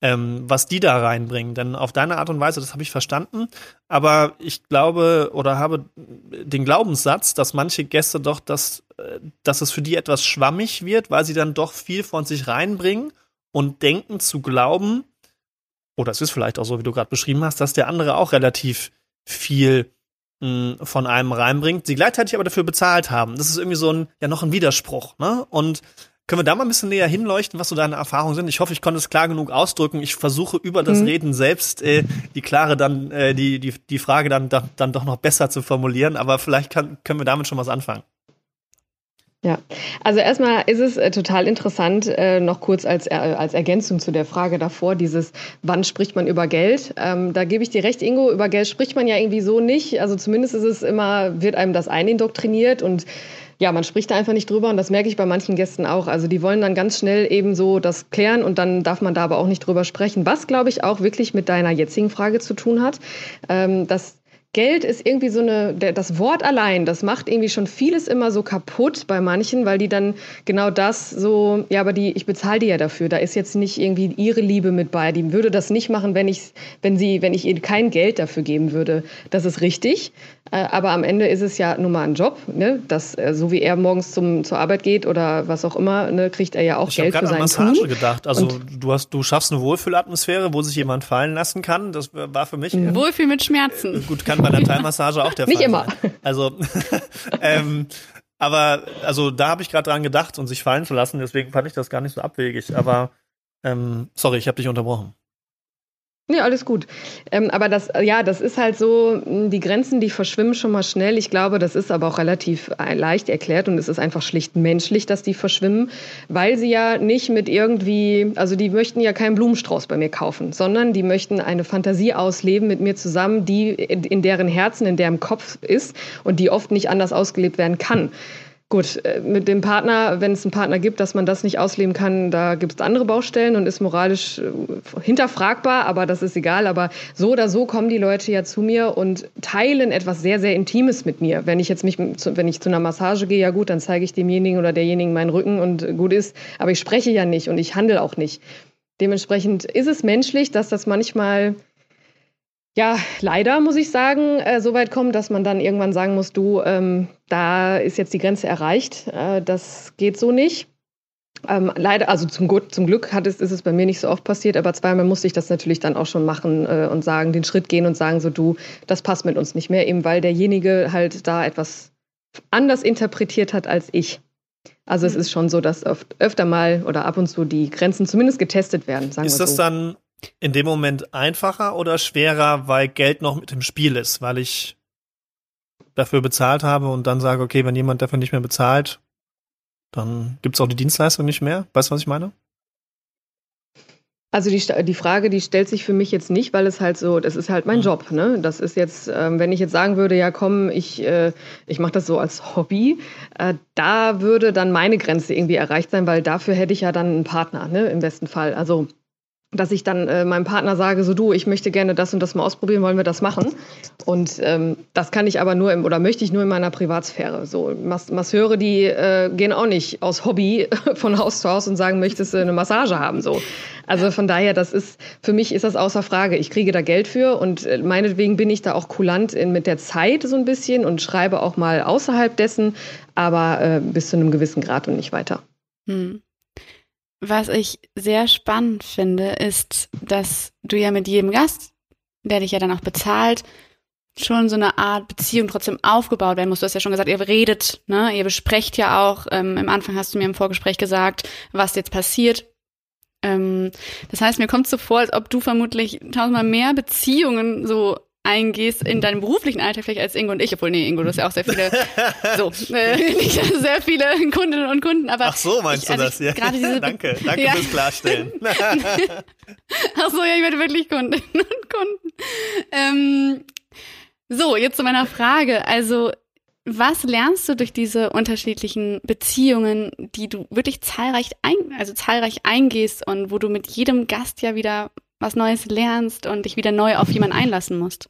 ähm, was die da reinbringen. Denn auf deine Art und Weise, das habe ich verstanden, aber ich glaube oder habe den Glaubenssatz, dass manche Gäste doch, dass, äh, dass es für die etwas schwammig wird, weil sie dann doch viel von sich reinbringen und denken zu glauben, oder es ist vielleicht auch so, wie du gerade beschrieben hast, dass der andere auch relativ viel mh, hm, von einem reinbringt, sie gleichzeitig aber dafür bezahlt haben. Das ist irgendwie so ein, ja, noch ein Widerspruch, ne? Und können wir da mal ein bisschen näher hinleuchten, was so deine Erfahrungen sind? Ich hoffe, ich konnte es klar genug ausdrücken. Ich versuche über das mhm. Reden selbst äh, die klare dann, äh, die, die, die Frage dann, dann doch noch besser zu formulieren, aber vielleicht kann, können wir damit schon was anfangen. Ja, also erstmal ist es äh, total interessant, äh, noch kurz als, äh, als Ergänzung zu der Frage davor, dieses, wann spricht man über Geld? Ähm, da gebe ich dir recht, Ingo, über Geld spricht man ja irgendwie so nicht. Also zumindest ist es immer, wird einem das einindoktriniert und ja, man spricht da einfach nicht drüber und das merke ich bei manchen Gästen auch. Also die wollen dann ganz schnell eben so das klären und dann darf man da aber auch nicht drüber sprechen. Was, glaube ich, auch wirklich mit deiner jetzigen Frage zu tun hat, ähm, dass Geld ist irgendwie so eine, das Wort allein, das macht irgendwie schon vieles immer so kaputt bei manchen, weil die dann genau das so, ja, aber die, ich bezahle die ja dafür. Da ist jetzt nicht irgendwie ihre Liebe mit bei. Die würde das nicht machen, wenn ich, wenn sie, wenn ich ihr kein Geld dafür geben würde. Das ist richtig. Äh, aber am Ende ist es ja nun mal ein Job, ne? Das, äh, so wie er morgens zum, zur Arbeit geht oder was auch immer, ne, kriegt er ja auch ich Geld für seinen Ich habe an Massage gedacht. Also du hast, du schaffst eine Wohlfühlatmosphäre, wo sich jemand fallen lassen kann. Das war für mich. Mhm. Wohlfühl mit Schmerzen. Äh, gut, kann bei einer Teilmassage auch der [LAUGHS] Fall Nicht immer. Sein. Also, [LAUGHS] ähm, aber also da habe ich gerade dran gedacht und sich fallen zu lassen. Deswegen fand ich das gar nicht so abwegig. Aber ähm, sorry, ich habe dich unterbrochen. Ja, alles gut. Ähm, aber das, ja, das ist halt so, die Grenzen, die verschwimmen schon mal schnell. Ich glaube, das ist aber auch relativ äh, leicht erklärt und es ist einfach schlicht menschlich, dass die verschwimmen, weil sie ja nicht mit irgendwie, also die möchten ja keinen Blumenstrauß bei mir kaufen, sondern die möchten eine Fantasie ausleben mit mir zusammen, die in deren Herzen, in deren Kopf ist und die oft nicht anders ausgelebt werden kann. Gut, äh, mit dem Partner, wenn es einen Partner gibt, dass man das nicht ausleben kann, da gibt es andere Baustellen und ist moralisch äh, hinterfragbar, aber das ist egal. Aber so oder so kommen die Leute ja zu mir und teilen etwas sehr, sehr Intimes mit mir. Wenn ich jetzt mich, wenn ich zu einer Massage gehe, ja gut, dann zeige ich demjenigen oder derjenigen meinen Rücken und gut ist. Aber ich spreche ja nicht und ich handle auch nicht. Dementsprechend ist es menschlich, dass das manchmal ja, leider muss ich sagen, äh, so weit kommen, dass man dann irgendwann sagen muss, du, ähm, da ist jetzt die Grenze erreicht, äh, das geht so nicht. Ähm, leider, also zum, Gut, zum Glück hat es, ist es bei mir nicht so oft passiert, aber zweimal musste ich das natürlich dann auch schon machen äh, und sagen, den Schritt gehen und sagen, so du, das passt mit uns nicht mehr, eben weil derjenige halt da etwas anders interpretiert hat als ich. Also es mhm. ist schon so, dass öf öfter mal oder ab und zu die Grenzen zumindest getestet werden. Sagen ist wir so. das dann in dem Moment einfacher oder schwerer, weil Geld noch mit im Spiel ist, weil ich dafür bezahlt habe und dann sage, okay, wenn jemand dafür nicht mehr bezahlt, dann gibt es auch die Dienstleistung nicht mehr. Weißt du, was ich meine? Also die, die Frage, die stellt sich für mich jetzt nicht, weil es halt so, das ist halt mein mhm. Job. Ne? Das ist jetzt, ähm, wenn ich jetzt sagen würde, ja komm, ich, äh, ich mache das so als Hobby, äh, da würde dann meine Grenze irgendwie erreicht sein, weil dafür hätte ich ja dann einen Partner, ne? im besten Fall. Also dass ich dann äh, meinem Partner sage, so du, ich möchte gerne das und das mal ausprobieren, wollen wir das machen? Und ähm, das kann ich aber nur im, oder möchte ich nur in meiner Privatsphäre. So Mas Masseure, die äh, gehen auch nicht aus Hobby [LAUGHS] von Haus zu Haus und sagen, möchtest du eine Massage haben? So, also von daher, das ist für mich ist das außer Frage. Ich kriege da Geld für und äh, meinetwegen bin ich da auch kulant in, mit der Zeit so ein bisschen und schreibe auch mal außerhalb dessen, aber äh, bis zu einem gewissen Grad und nicht weiter. Hm. Was ich sehr spannend finde, ist, dass du ja mit jedem Gast, der dich ja dann auch bezahlt, schon so eine Art Beziehung trotzdem aufgebaut werden muss. Du hast ja schon gesagt, ihr redet, ne? Ihr besprecht ja auch, ähm, im Anfang hast du mir im Vorgespräch gesagt, was jetzt passiert. Ähm, das heißt, mir kommt so vor, als ob du vermutlich tausendmal mehr Beziehungen so eingehst in deinem beruflichen Alltag vielleicht als Ingo und ich, obwohl nee, Ingo, du hast ja auch sehr viele, [LAUGHS] so, äh, nicht sehr viele Kundinnen und Kunden, aber ach so meinst ich, also du das? Ja. Gerade diese [LAUGHS] danke, [LAUGHS] danke ja. fürs Klarstellen. ach so, ja, ich werde wirklich Kundinnen und Kunden. Ähm, so, jetzt zu meiner Frage. Also was lernst du durch diese unterschiedlichen Beziehungen, die du wirklich zahlreich ein, also zahlreich eingehst und wo du mit jedem Gast ja wieder was Neues lernst und dich wieder neu auf jemanden einlassen musst?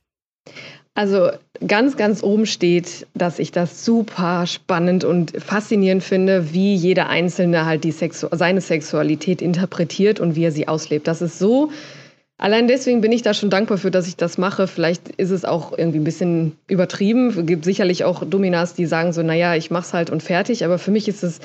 Also ganz, ganz oben steht, dass ich das super spannend und faszinierend finde, wie jeder Einzelne halt die Sexu seine Sexualität interpretiert und wie er sie auslebt. Das ist so Allein deswegen bin ich da schon dankbar für, dass ich das mache. Vielleicht ist es auch irgendwie ein bisschen übertrieben. Es gibt sicherlich auch Dominas, die sagen so, naja, ich mach's halt und fertig. Aber für mich ist es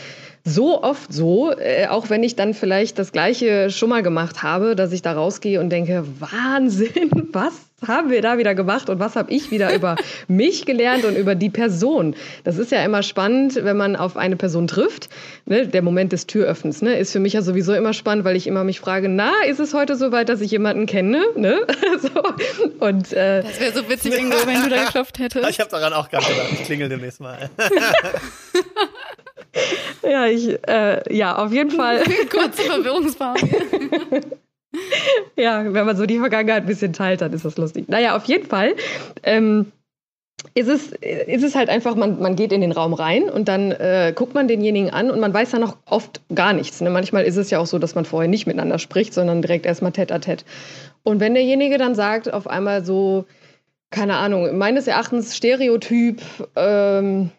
so oft so, äh, auch wenn ich dann vielleicht das Gleiche schon mal gemacht habe, dass ich da rausgehe und denke, Wahnsinn, [LAUGHS] was haben wir da wieder gemacht und was habe ich wieder [LAUGHS] über mich gelernt und über die Person. Das ist ja immer spannend, wenn man auf eine Person trifft. Ne? Der Moment des Türöffnens ne? ist für mich ja sowieso immer spannend, weil ich immer mich frage, na, ist es heute so weit, dass ich jemanden kenne? Ne? [LAUGHS] so. und, äh, das wäre so witzig, Ingo, wenn du da geklopft hättest. Ich habe daran auch gerade gedacht, ich klingel demnächst mal. [LAUGHS] ja, ich, äh, ja, auf jeden Fall. [LAUGHS] Kurze Verwirrungspause. [LAUGHS] ja, wenn man so die Vergangenheit ein bisschen teilt, dann ist das lustig. Naja, auf jeden Fall. Ähm, ist es, ist es halt einfach, man, man geht in den Raum rein und dann äh, guckt man denjenigen an und man weiß ja noch oft gar nichts. Ne? Manchmal ist es ja auch so, dass man vorher nicht miteinander spricht, sondern direkt erstmal tête à tête. Und wenn derjenige dann sagt, auf einmal so, keine Ahnung, meines Erachtens Stereotyp, ähm,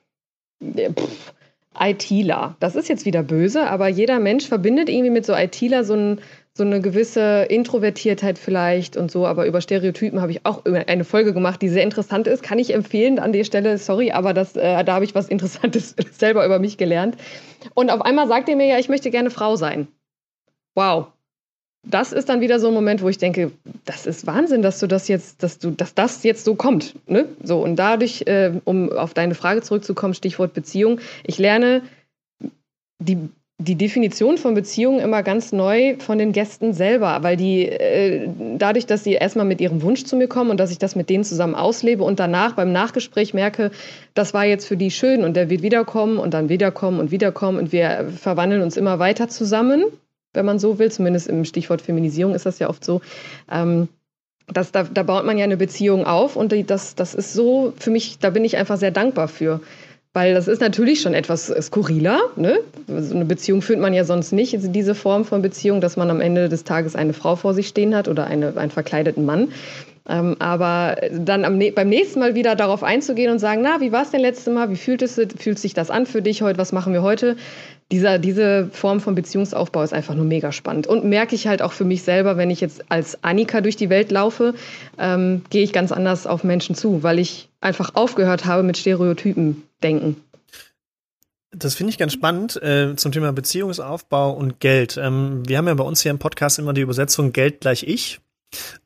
pff, ITler. Das ist jetzt wieder böse, aber jeder Mensch verbindet irgendwie mit so ITler so, ein, so eine gewisse Introvertiertheit vielleicht und so. Aber über Stereotypen habe ich auch eine Folge gemacht, die sehr interessant ist. Kann ich empfehlen an der Stelle. Sorry, aber das, äh, da habe ich was Interessantes [LAUGHS] selber über mich gelernt. Und auf einmal sagt er mir ja, ich möchte gerne Frau sein. Wow, das ist dann wieder so ein Moment, wo ich denke, das ist Wahnsinn, dass du das jetzt, dass du, dass das jetzt so kommt. Ne? So, und dadurch, äh, um auf deine Frage zurückzukommen, Stichwort Beziehung, ich lerne die, die Definition von Beziehung immer ganz neu von den Gästen selber, weil die äh, dadurch, dass sie erstmal mit ihrem Wunsch zu mir kommen und dass ich das mit denen zusammen auslebe und danach beim Nachgespräch merke, das war jetzt für die schön und der wird wiederkommen und dann wiederkommen und wiederkommen und wir verwandeln uns immer weiter zusammen wenn man so will. Zumindest im Stichwort Feminisierung ist das ja oft so. Ähm, das, da, da baut man ja eine Beziehung auf und das, das ist so für mich, da bin ich einfach sehr dankbar für. Weil das ist natürlich schon etwas skurriler. Ne? So eine Beziehung führt man ja sonst nicht, diese Form von Beziehung, dass man am Ende des Tages eine Frau vor sich stehen hat oder eine, einen verkleideten Mann. Ähm, aber dann am, beim nächsten Mal wieder darauf einzugehen und sagen, na, wie war es denn letztes Mal? Wie fühlt, es, fühlt sich das an für dich heute? Was machen wir heute? dieser, diese Form von Beziehungsaufbau ist einfach nur mega spannend. Und merke ich halt auch für mich selber, wenn ich jetzt als Annika durch die Welt laufe, ähm, gehe ich ganz anders auf Menschen zu, weil ich einfach aufgehört habe mit Stereotypen denken. Das finde ich ganz spannend äh, zum Thema Beziehungsaufbau und Geld. Ähm, wir haben ja bei uns hier im Podcast immer die Übersetzung Geld gleich ich.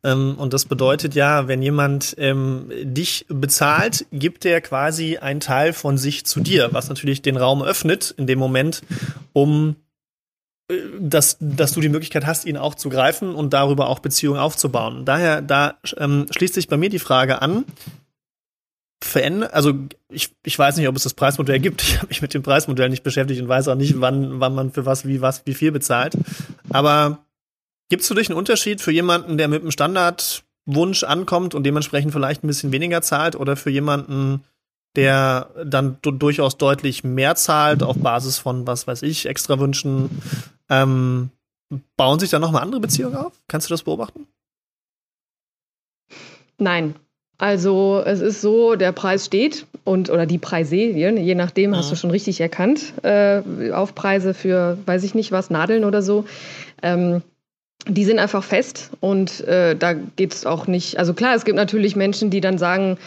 Ähm, und das bedeutet ja, wenn jemand ähm, dich bezahlt, gibt er quasi einen Teil von sich zu dir, was natürlich den Raum öffnet in dem Moment, um äh, dass, dass du die Möglichkeit hast, ihn auch zu greifen und darüber auch Beziehungen aufzubauen. Daher, da ähm, schließt sich bei mir die Frage an, verändert, also ich, ich weiß nicht, ob es das Preismodell gibt. Ich habe mich mit dem Preismodell nicht beschäftigt und weiß auch nicht, wann, wann man für was, wie was, wie viel bezahlt. Aber Gibt es für dich einen Unterschied für jemanden, der mit einem Standardwunsch ankommt und dementsprechend vielleicht ein bisschen weniger zahlt oder für jemanden, der dann durchaus deutlich mehr zahlt auf Basis von, was weiß ich, Extrawünschen? Ähm, bauen sich da nochmal andere Beziehungen auf? Kannst du das beobachten? Nein. Also es ist so, der Preis steht und oder die Preise, je nachdem mhm. hast du schon richtig erkannt, äh, Aufpreise für, weiß ich nicht was, Nadeln oder so. Ähm, die sind einfach fest und äh, da geht es auch nicht. Also klar, es gibt natürlich Menschen, die dann sagen,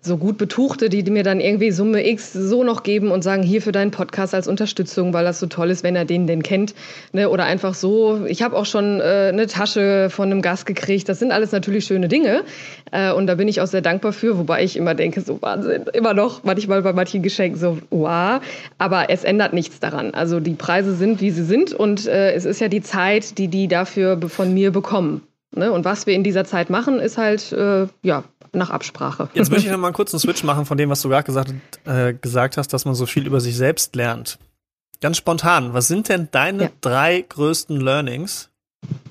so gut Betuchte, die, mir dann irgendwie Summe X so noch geben und sagen, hier für deinen Podcast als Unterstützung, weil das so toll ist, wenn er den denn kennt. Ne? Oder einfach so, ich habe auch schon äh, eine Tasche von einem Gast gekriegt. Das sind alles natürlich schöne Dinge. Äh, und da bin ich auch sehr dankbar für, wobei ich immer denke, so Wahnsinn, immer noch manchmal bei manchen Geschenken so, wow. Aber es ändert nichts daran. Also die Preise sind, wie sie sind und äh, es ist ja die Zeit, die die dafür von mir bekommen. Ne? Und was wir in dieser Zeit machen, ist halt, äh, ja, nach Absprache. Jetzt möchte ich [LAUGHS] noch mal einen kurzen Switch machen von dem, was du gerade gesagt, äh, gesagt hast, dass man so viel über sich selbst lernt. Ganz spontan, was sind denn deine ja. drei größten Learnings,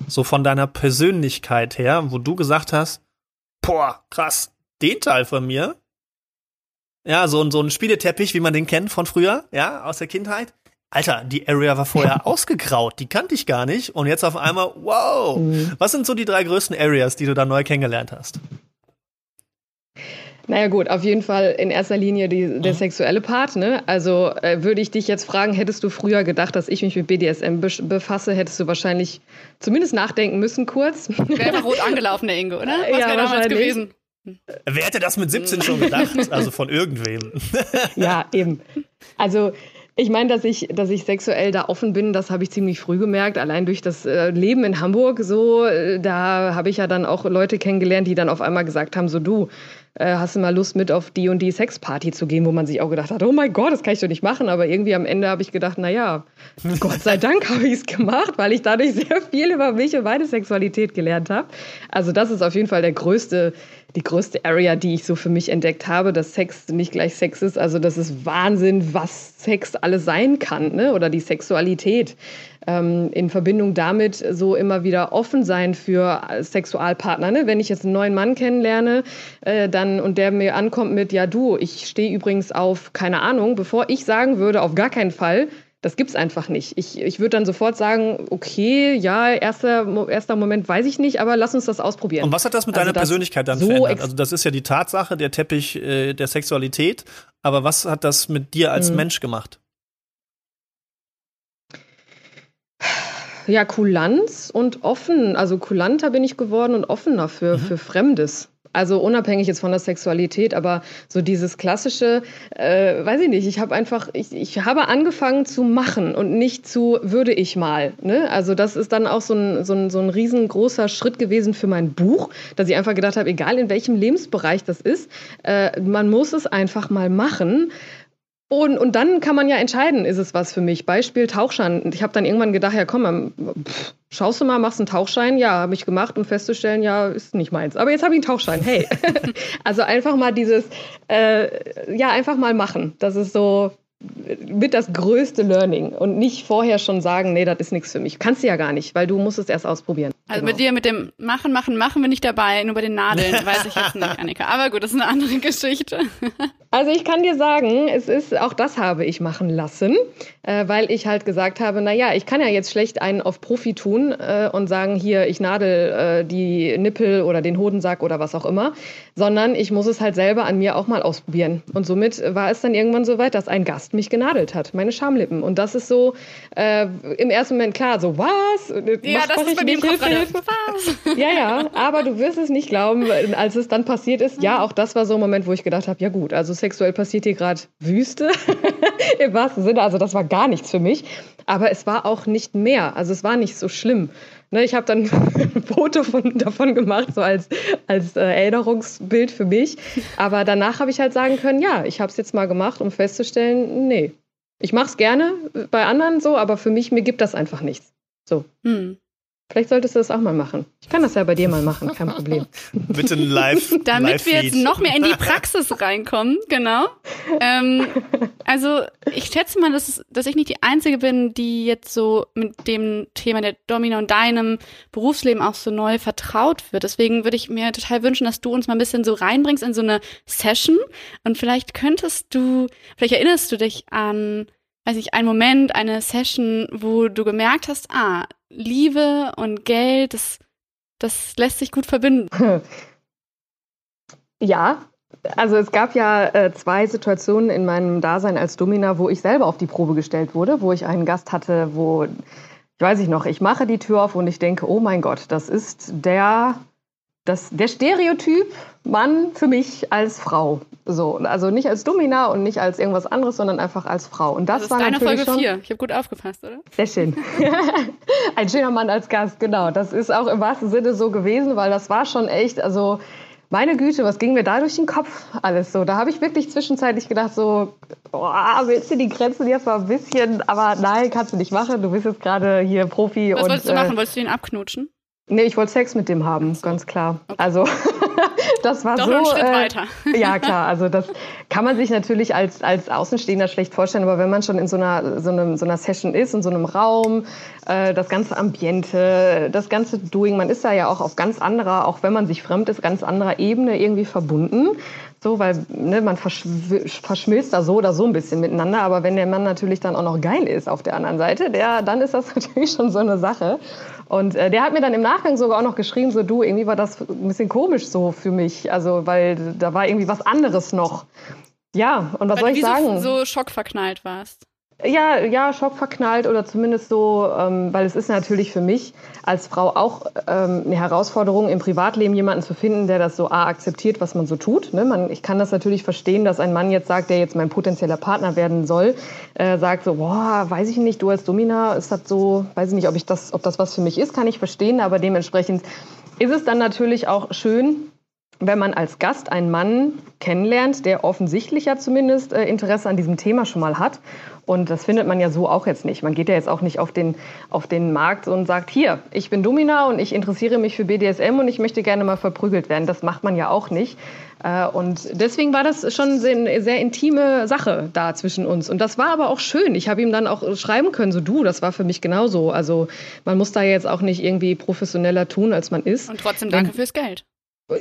so von deiner Persönlichkeit her, wo du gesagt hast, boah, krass, den Teil von mir, ja, so, so ein Spieleteppich, wie man den kennt von früher, ja, aus der Kindheit. Alter, die Area war vorher ausgegraut, die kannte ich gar nicht. Und jetzt auf einmal, wow. Mhm. Was sind so die drei größten Areas, die du da neu kennengelernt hast? Naja gut, auf jeden Fall in erster Linie die, der mhm. sexuelle Part. Ne? Also äh, würde ich dich jetzt fragen, hättest du früher gedacht, dass ich mich mit BDSM be befasse, hättest du wahrscheinlich zumindest nachdenken müssen kurz. Wäre rot [LAUGHS] angelaufen, der Inge, oder? Was ja, wäre damals gewesen? Wer hätte das mit 17 schon gedacht? [LAUGHS] Also von irgendwem. ja, eben. Also ich meine, dass ich, dass ich sexuell da offen bin, das habe ich ziemlich früh gemerkt. Allein durch das äh, Leben in Hamburg so, äh, da habe ich ja dann auch Leute kennengelernt, die dann auf einmal gesagt haben, so du, äh, hast du mal Lust mit auf die und die Sexparty zu gehen, wo man sich auch gedacht hat, oh mein Gott, das kann ich doch nicht machen. Aber irgendwie am Ende habe ich gedacht, na ja, [LAUGHS] Gott sei Dank habe ich es gemacht, weil ich dadurch [LAUGHS] sehr viel über mich und meine Sexualität gelernt habe. Also das ist auf jeden Fall der größte die größte Area, die ich so für mich entdeckt habe, dass Sex nicht gleich Sex ist. Also das ist Wahnsinn, was Sex alles sein kann, ne? oder die Sexualität. Ähm, in Verbindung damit so immer wieder offen sein für Sexualpartner. Ne? Wenn ich jetzt einen neuen Mann kennenlerne äh, dann, und der mir ankommt mit, ja du, ich stehe übrigens auf, keine Ahnung, bevor ich sagen würde, auf gar keinen Fall, das gibt's einfach nicht. Ich, ich würde dann sofort sagen, okay, ja, erster, erster Moment weiß ich nicht, aber lass uns das ausprobieren. Und was hat das mit also deiner Persönlichkeit dann so verändert? Also das ist ja die Tatsache, der Teppich äh, der Sexualität, aber was hat das mit dir als mhm. Mensch gemacht? Ja, Kulanz und offen. Also kulanter bin ich geworden und offener für, mhm. für Fremdes. Also unabhängig jetzt von der Sexualität, aber so dieses klassische, äh, weiß ich nicht, ich habe einfach, ich, ich habe angefangen zu machen und nicht zu würde ich mal. Ne? Also das ist dann auch so ein, so, ein, so ein riesengroßer Schritt gewesen für mein Buch, dass ich einfach gedacht habe, egal in welchem Lebensbereich das ist, äh, man muss es einfach mal machen. Und, und dann kann man ja entscheiden, ist es was für mich. Beispiel Tauchschein. Ich habe dann irgendwann gedacht, ja komm, pff, schaust du mal, machst einen Tauchschein. Ja, habe ich gemacht, um festzustellen, ja, ist nicht meins. Aber jetzt habe ich einen Tauchschein. Hey. [LAUGHS] also einfach mal dieses, äh, ja, einfach mal machen. Das ist so, mit das größte Learning und nicht vorher schon sagen, nee, das ist nichts für mich. Kannst du ja gar nicht, weil du musst es erst ausprobieren. Also genau. mit dir, mit dem Machen, Machen, Machen bin ich dabei, nur bei den Nadeln [LAUGHS] weiß ich jetzt nicht, Annika. Aber gut, das ist eine andere [LAUGHS] Geschichte. Also ich kann dir sagen, es ist, auch das habe ich machen lassen, äh, weil ich halt gesagt habe, na ja, ich kann ja jetzt schlecht einen auf Profi tun äh, und sagen, hier, ich nadel äh, die Nippel oder den Hodensack oder was auch immer, sondern ich muss es halt selber an mir auch mal ausprobieren. Und somit war es dann irgendwann so weit, dass ein Gast Gast mich genadelt hat, meine Schamlippen. Und das ist so äh, im ersten Moment klar, so was? Ja, Mach, das ist bei mir was? [LAUGHS] Ja, ja, aber du wirst es nicht glauben, als es dann passiert ist. Ja, auch das war so ein Moment, wo ich gedacht habe, ja gut, also sexuell passiert hier gerade Wüste [LAUGHS] im wahrsten Sinne. Also das war gar nichts für mich. Aber es war auch nicht mehr. Also es war nicht so schlimm. Ne, ich habe dann ein [LAUGHS] Foto von, davon gemacht, so als, als äh, Erinnerungsbild für mich. Aber danach habe ich halt sagen können, ja, ich habe es jetzt mal gemacht, um festzustellen, nee, ich mache es gerne bei anderen so, aber für mich, mir gibt das einfach nichts. So. Hm. Vielleicht solltest du das auch mal machen. Ich kann das ja bei dir mal machen, kein Problem. [LAUGHS] Bitte ein Live. [LAUGHS] Damit Live wir jetzt noch mehr in die Praxis reinkommen, genau. Ähm, also ich schätze mal, dass, dass ich nicht die Einzige bin, die jetzt so mit dem Thema der Domina und deinem Berufsleben auch so neu vertraut wird. Deswegen würde ich mir total wünschen, dass du uns mal ein bisschen so reinbringst in so eine Session. Und vielleicht könntest du, vielleicht erinnerst du dich an weiß ich, einen Moment, eine Session, wo du gemerkt hast, ah, Liebe und Geld, das, das lässt sich gut verbinden. [LAUGHS] Ja, also es gab ja äh, zwei Situationen in meinem Dasein als Domina, wo ich selber auf die Probe gestellt wurde, wo ich einen Gast hatte, wo, ich weiß ich noch, ich mache die Tür auf und ich denke, oh mein Gott, das ist der das, der Stereotyp Mann für mich als Frau. So, also nicht als Domina und nicht als irgendwas anderes, sondern einfach als Frau. Und das, das ist war deine Folge schon 4. Ich habe gut aufgepasst, oder? sehr schön. [LAUGHS] Ein schöner Mann als Gast, genau. Das ist auch im wahrsten Sinne so gewesen, weil das war schon echt, also meine Güte, was ging mir da durch den Kopf alles so? Da habe ich wirklich zwischenzeitlich gedacht, so, oh, willst du die Grenzen jetzt mal ein bisschen, aber nein, kannst du nicht machen. Du bist jetzt gerade hier Profi. Was und, wolltest du machen? Äh, Wolltest du ihn abknutschen? Nee, ich wollte Sex mit dem haben, ganz klar. Also [LAUGHS] das war Doch so. einen Schritt äh, weiter. [LAUGHS] ja, klar. Also das kann man sich natürlich als, als Außenstehender schlecht vorstellen, aber wenn man schon in so einer, so einem, so einer Session ist, in so einem Raum, äh, das ganze Ambiente, das ganze Doing, man ist da ja auch auf ganz anderer, auch wenn man sich fremd ist, ganz anderer Ebene irgendwie verbunden. So, weil ne, man verschw- verschmilzt da so oder so ein bisschen miteinander, aber wenn der Mann natürlich dann auch noch geil ist auf der anderen Seite, der, dann ist das [LAUGHS] natürlich schon so eine Sache. Und äh, der hat mir dann im Nachgang sogar auch noch geschrieben, so du, irgendwie war das ein bisschen komisch so für mich, also weil da war irgendwie was anderes noch. Ja, und was Weil soll du ich wie sagen? so, so schockverknallt warst. Ja, ja, schockverknallt oder zumindest so, ähm, weil es ist natürlich für mich als Frau auch ähm, eine Herausforderung, im Privatleben jemanden zu finden, der das so A, akzeptiert, was man so tut. Ne? Man, ich kann das natürlich verstehen, dass ein Mann jetzt sagt, der jetzt mein potenzieller Partner werden soll, äh, sagt so, boah, weiß ich nicht, du als Domina, ist das so, weiß ich nicht, ob ich das, ob das was für mich ist, kann ich verstehen, aber dementsprechend ist es dann natürlich auch schön, wenn man als Gast einen Mann kennenlernt, der offensichtlich ja zumindest äh, Interesse an diesem Thema schon mal hat. Und das findet man ja so auch jetzt nicht. Man geht ja jetzt auch nicht auf den, auf den Markt und sagt, hier, ich bin Domina und ich interessiere mich für BDSM und ich möchte gerne mal verprügelt werden. Das macht man ja auch nicht. Äh, und deswegen war das schon eine sehr intime Sache da zwischen uns. Und das war aber auch schön. Ich habe ihm dann auch schreiben können, so du, das war für mich genauso. Also man muss da jetzt auch nicht irgendwie professioneller tun, als man ist. Und trotzdem danke fürs Geld.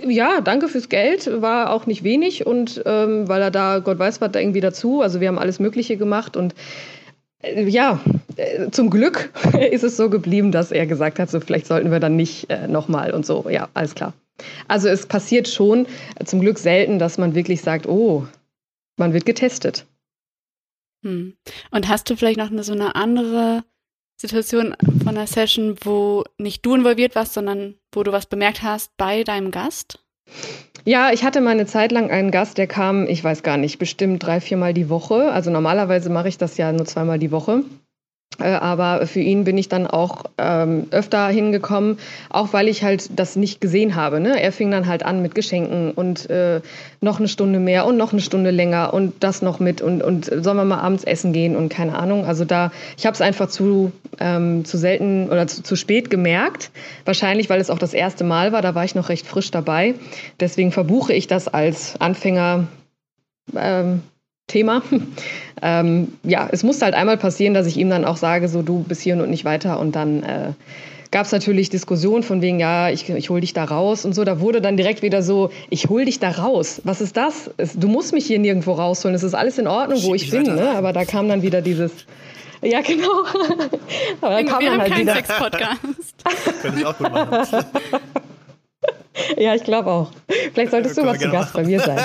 Ja, danke fürs Geld, war auch nicht wenig und ähm, weil er da, Gott weiß was, da irgendwie dazu, also wir haben alles Mögliche gemacht und äh, ja, äh, zum Glück [LAUGHS] ist es so geblieben, dass er gesagt hat, so vielleicht sollten wir dann nicht äh, nochmal und so, ja, alles klar. Also es passiert schon äh, zum Glück selten, dass man wirklich sagt, oh, man wird getestet. Hm. Und hast du vielleicht noch eine, so eine andere Situation von einer Session, wo nicht du involviert warst, sondern wo du was bemerkt hast bei deinem Gast? Ja, ich hatte mal eine Zeit lang einen Gast, der kam, ich weiß gar nicht, bestimmt drei, viermal die Woche. Also normalerweise mache ich das ja nur zweimal die Woche. Äh, aber für ihn bin ich dann auch ähm, öfter hingekommen, auch weil ich halt das nicht gesehen habe. Ne? Er fing dann halt an mit Geschenken und äh, noch eine Stunde mehr und noch eine Stunde länger und das noch mit und, und sollen wir mal abends essen gehen und keine Ahnung. Also da, ich habe es einfach zu, ähm, zu selten oder zu, zu spät gemerkt. Wahrscheinlich, weil es auch das erste Mal war, da war ich noch recht frisch dabei. Deswegen verbuche ich das als Anfänger. Ähm, Thema. [LAUGHS] ähm, ja, es musste halt einmal passieren, dass ich ihm dann auch sage, so du bis hierhin und nicht weiter. Und dann äh, gab es natürlich Diskussionen von wegen, ja, ich, ich hol dich da raus und so. Da wurde dann direkt wieder so, ich hol dich da raus. Was ist das? Es, du musst mich hier nirgendwo rausholen. Es ist alles in Ordnung, wo ich mich bin. Ne? Aber da kam dann wieder dieses, ja genau. [LAUGHS] Aber da Wir kam haben dann halt keinen wieder, Sex-Podcast. [LAUGHS] Könnte ich auch gut machen. ja, ich glaube auch. Vielleicht solltest du mal wir zu Gast bei mir sein.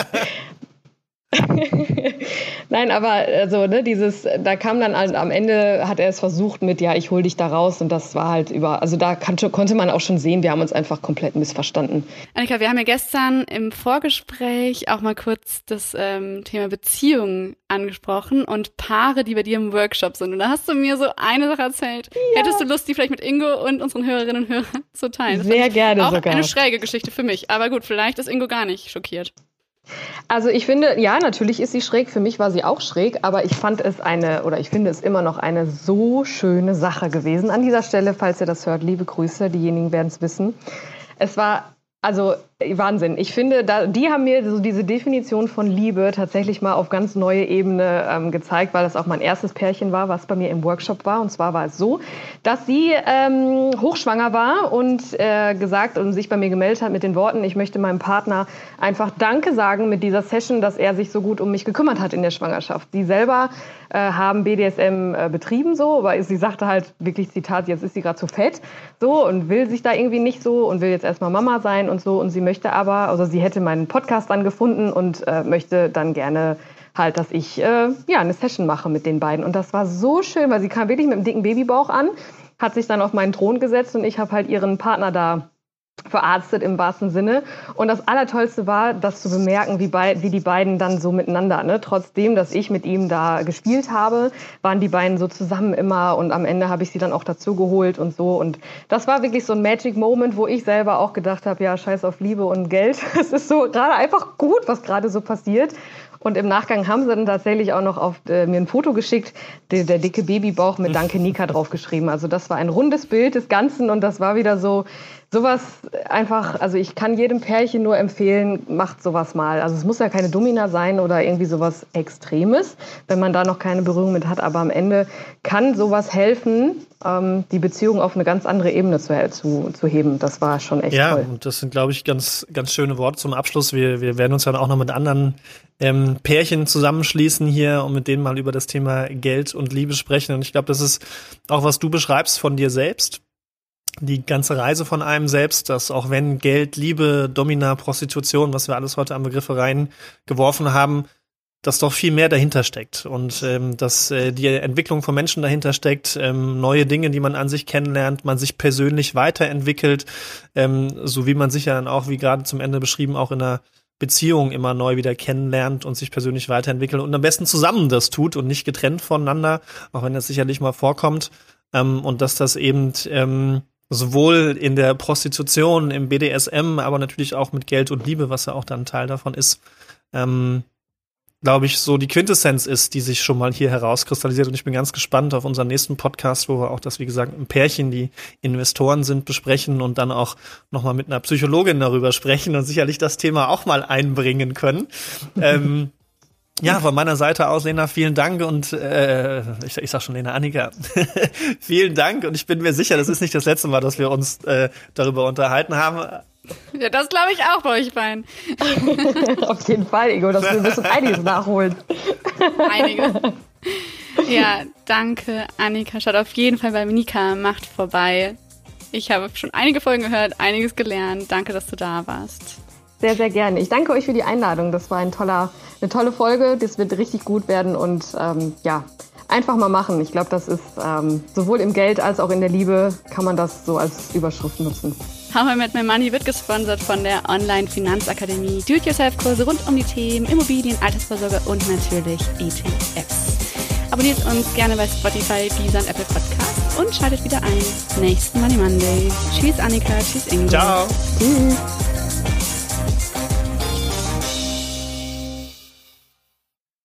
Nein, aber also ne, dieses, da kam dann halt, am Ende hat er es versucht mit, ja, ich hol dich da raus und das war halt über, also da kann, konnte man auch schon sehen, wir haben uns einfach komplett missverstanden. Annika, wir haben ja gestern im Vorgespräch auch mal kurz das ähm, Thema Beziehungen angesprochen und Paare, die bei dir im Workshop sind. Und da hast du mir so eine Sache erzählt. Hättest du Lust, die vielleicht mit Ingo und unseren Hörerinnen und Hörern zu teilen? Das Sehr gerne auch sogar. eine schräge Geschichte für mich. Aber gut, vielleicht ist Ingo gar nicht schockiert. Also ich finde, ja, natürlich ist sie schräg. Für mich war sie auch schräg, aber ich fand es eine, oder ich finde es immer noch eine so schöne Sache gewesen. An dieser Stelle, falls ihr das hört, liebe Grüße, diejenigen werden es wissen. Es war, also Wahnsinn. Ich finde, da, die haben mir so diese Definition von Liebe tatsächlich mal auf ganz neue Ebene ähm, gezeigt, weil das auch mein erstes Pärchen war, was bei mir im Workshop war. Und zwar war es so, dass sie ähm, hochschwanger war und äh, gesagt und sich bei mir gemeldet hat mit den Worten, ich möchte meinem Partner einfach Danke sagen mit dieser Session, dass er sich so gut um mich gekümmert hat in der Schwangerschaft. Sie selber äh, haben BDSM äh, betrieben so, aber sie sagte halt wirklich Zitat, jetzt ist sie gerade zu fett so und will sich da irgendwie nicht so und will jetzt erstmal Mama sein und so und sie möchte aber, also sie hätte meinen Podcast dann gefunden und äh, möchte dann gerne halt, dass ich äh, ja eine Session mache mit den beiden. Und das war so schön, weil sie kam wirklich mit einem dicken Babybauch an, hat sich dann auf meinen Thron gesetzt und ich habe halt ihren Partner da verarztet im wahrsten Sinne. Und das Allertollste war, das zu bemerken, wie, bei, wie die beiden dann so miteinander, ne? trotzdem, dass ich mit ihm da gespielt habe, waren die beiden so zusammen immer und am Ende habe ich sie dann auch dazu geholt und so. Und das war wirklich so ein Magic Moment, wo ich selber auch gedacht habe, ja, scheiß auf Liebe und Geld. [LAUGHS] Es ist so gerade einfach gut, was gerade so passiert. Und im Nachgang haben sie dann tatsächlich auch noch auf äh, mir ein Foto geschickt, der, der dicke Babybauch mit Danke Nika draufgeschrieben. Also das war ein rundes Bild des Ganzen und das war wieder so, sowas einfach, also ich kann jedem Pärchen nur empfehlen, macht sowas mal. Also es muss ja keine Domina sein oder irgendwie sowas Extremes, wenn man da noch keine Berührung mit hat. Aber am Ende kann sowas helfen, ähm, die Beziehung auf eine ganz andere Ebene zu, zu, zu heben. Das war schon echt ja, toll. Ja, und das sind, glaube ich, ganz, ganz schöne Worte zum Abschluss. Wir, wir werden uns dann auch noch mit anderen ähm, Pärchen zusammenschließen hier und mit denen mal über das Thema Geld und Liebe sprechen. Und ich glaube, das ist auch, was du beschreibst von dir selbst die ganze Reise von einem selbst, dass auch wenn Geld, Liebe, Domina, Prostitution, was wir alles heute an Begriffe reingeworfen haben, dass doch viel mehr dahinter steckt und ähm, dass äh, die Entwicklung von Menschen dahinter steckt, ähm, neue Dinge, die man an sich kennenlernt, man sich persönlich weiterentwickelt, ähm, so wie man sich ja dann auch, wie gerade zum Ende beschrieben, auch in einer Beziehung immer neu wieder kennenlernt und sich persönlich weiterentwickelt und am besten zusammen das tut und nicht getrennt voneinander, auch wenn das sicherlich mal vorkommt ähm, und dass das eben ähm, sowohl in der Prostitution, im BDSM, aber natürlich auch mit Geld und Liebe, was ja auch dann Teil davon ist, ähm, glaube ich, so die Quintessenz ist, die sich schon mal hier herauskristallisiert. Und ich bin ganz gespannt auf unseren nächsten Podcast, wo wir auch das, wie gesagt, ein Pärchen, die Investoren sind, besprechen und dann auch nochmal mit einer Psychologin darüber sprechen und sicherlich das Thema auch mal einbringen können. [LAUGHS] ähm, ja, von meiner Seite aus, Lena, vielen Dank und äh, ich, ich sag schon Lena Annika, [LAUGHS] vielen Dank und ich bin mir sicher, das ist nicht das letzte Mal, dass wir uns äh, darüber unterhalten haben. Ja, das glaube ich auch bei euch beiden. [LAUGHS] Auf jeden Fall, Ingo, dass wir müssen einiges nachholen. Einiges. Ja, danke, Annika. Schaut auf jeden Fall bei Nika Macht vorbei. Ich habe schon einige Folgen gehört, einiges gelernt. Danke, dass du da warst. Sehr, sehr gerne. Ich danke euch für die Einladung. Das war ein toller, eine tolle Folge. Das wird richtig gut werden und ähm, ja, einfach mal machen. Ich glaube, das ist ähm, sowohl im Geld als auch in der Liebe kann man das so als Überschrift nutzen. How mit My Money wird gesponsert von der Online Finanzakademie. Do-it-yourself-Kurse rund um die Themen Immobilien, Altersvorsorge und natürlich ETFs. Abonniert uns gerne bei Spotify, Deezer und Apple Podcasts und schaltet wieder ein. Nächsten Money Monday. Tschüss Annika, tschüss Ingo. Ciao. Tschüss.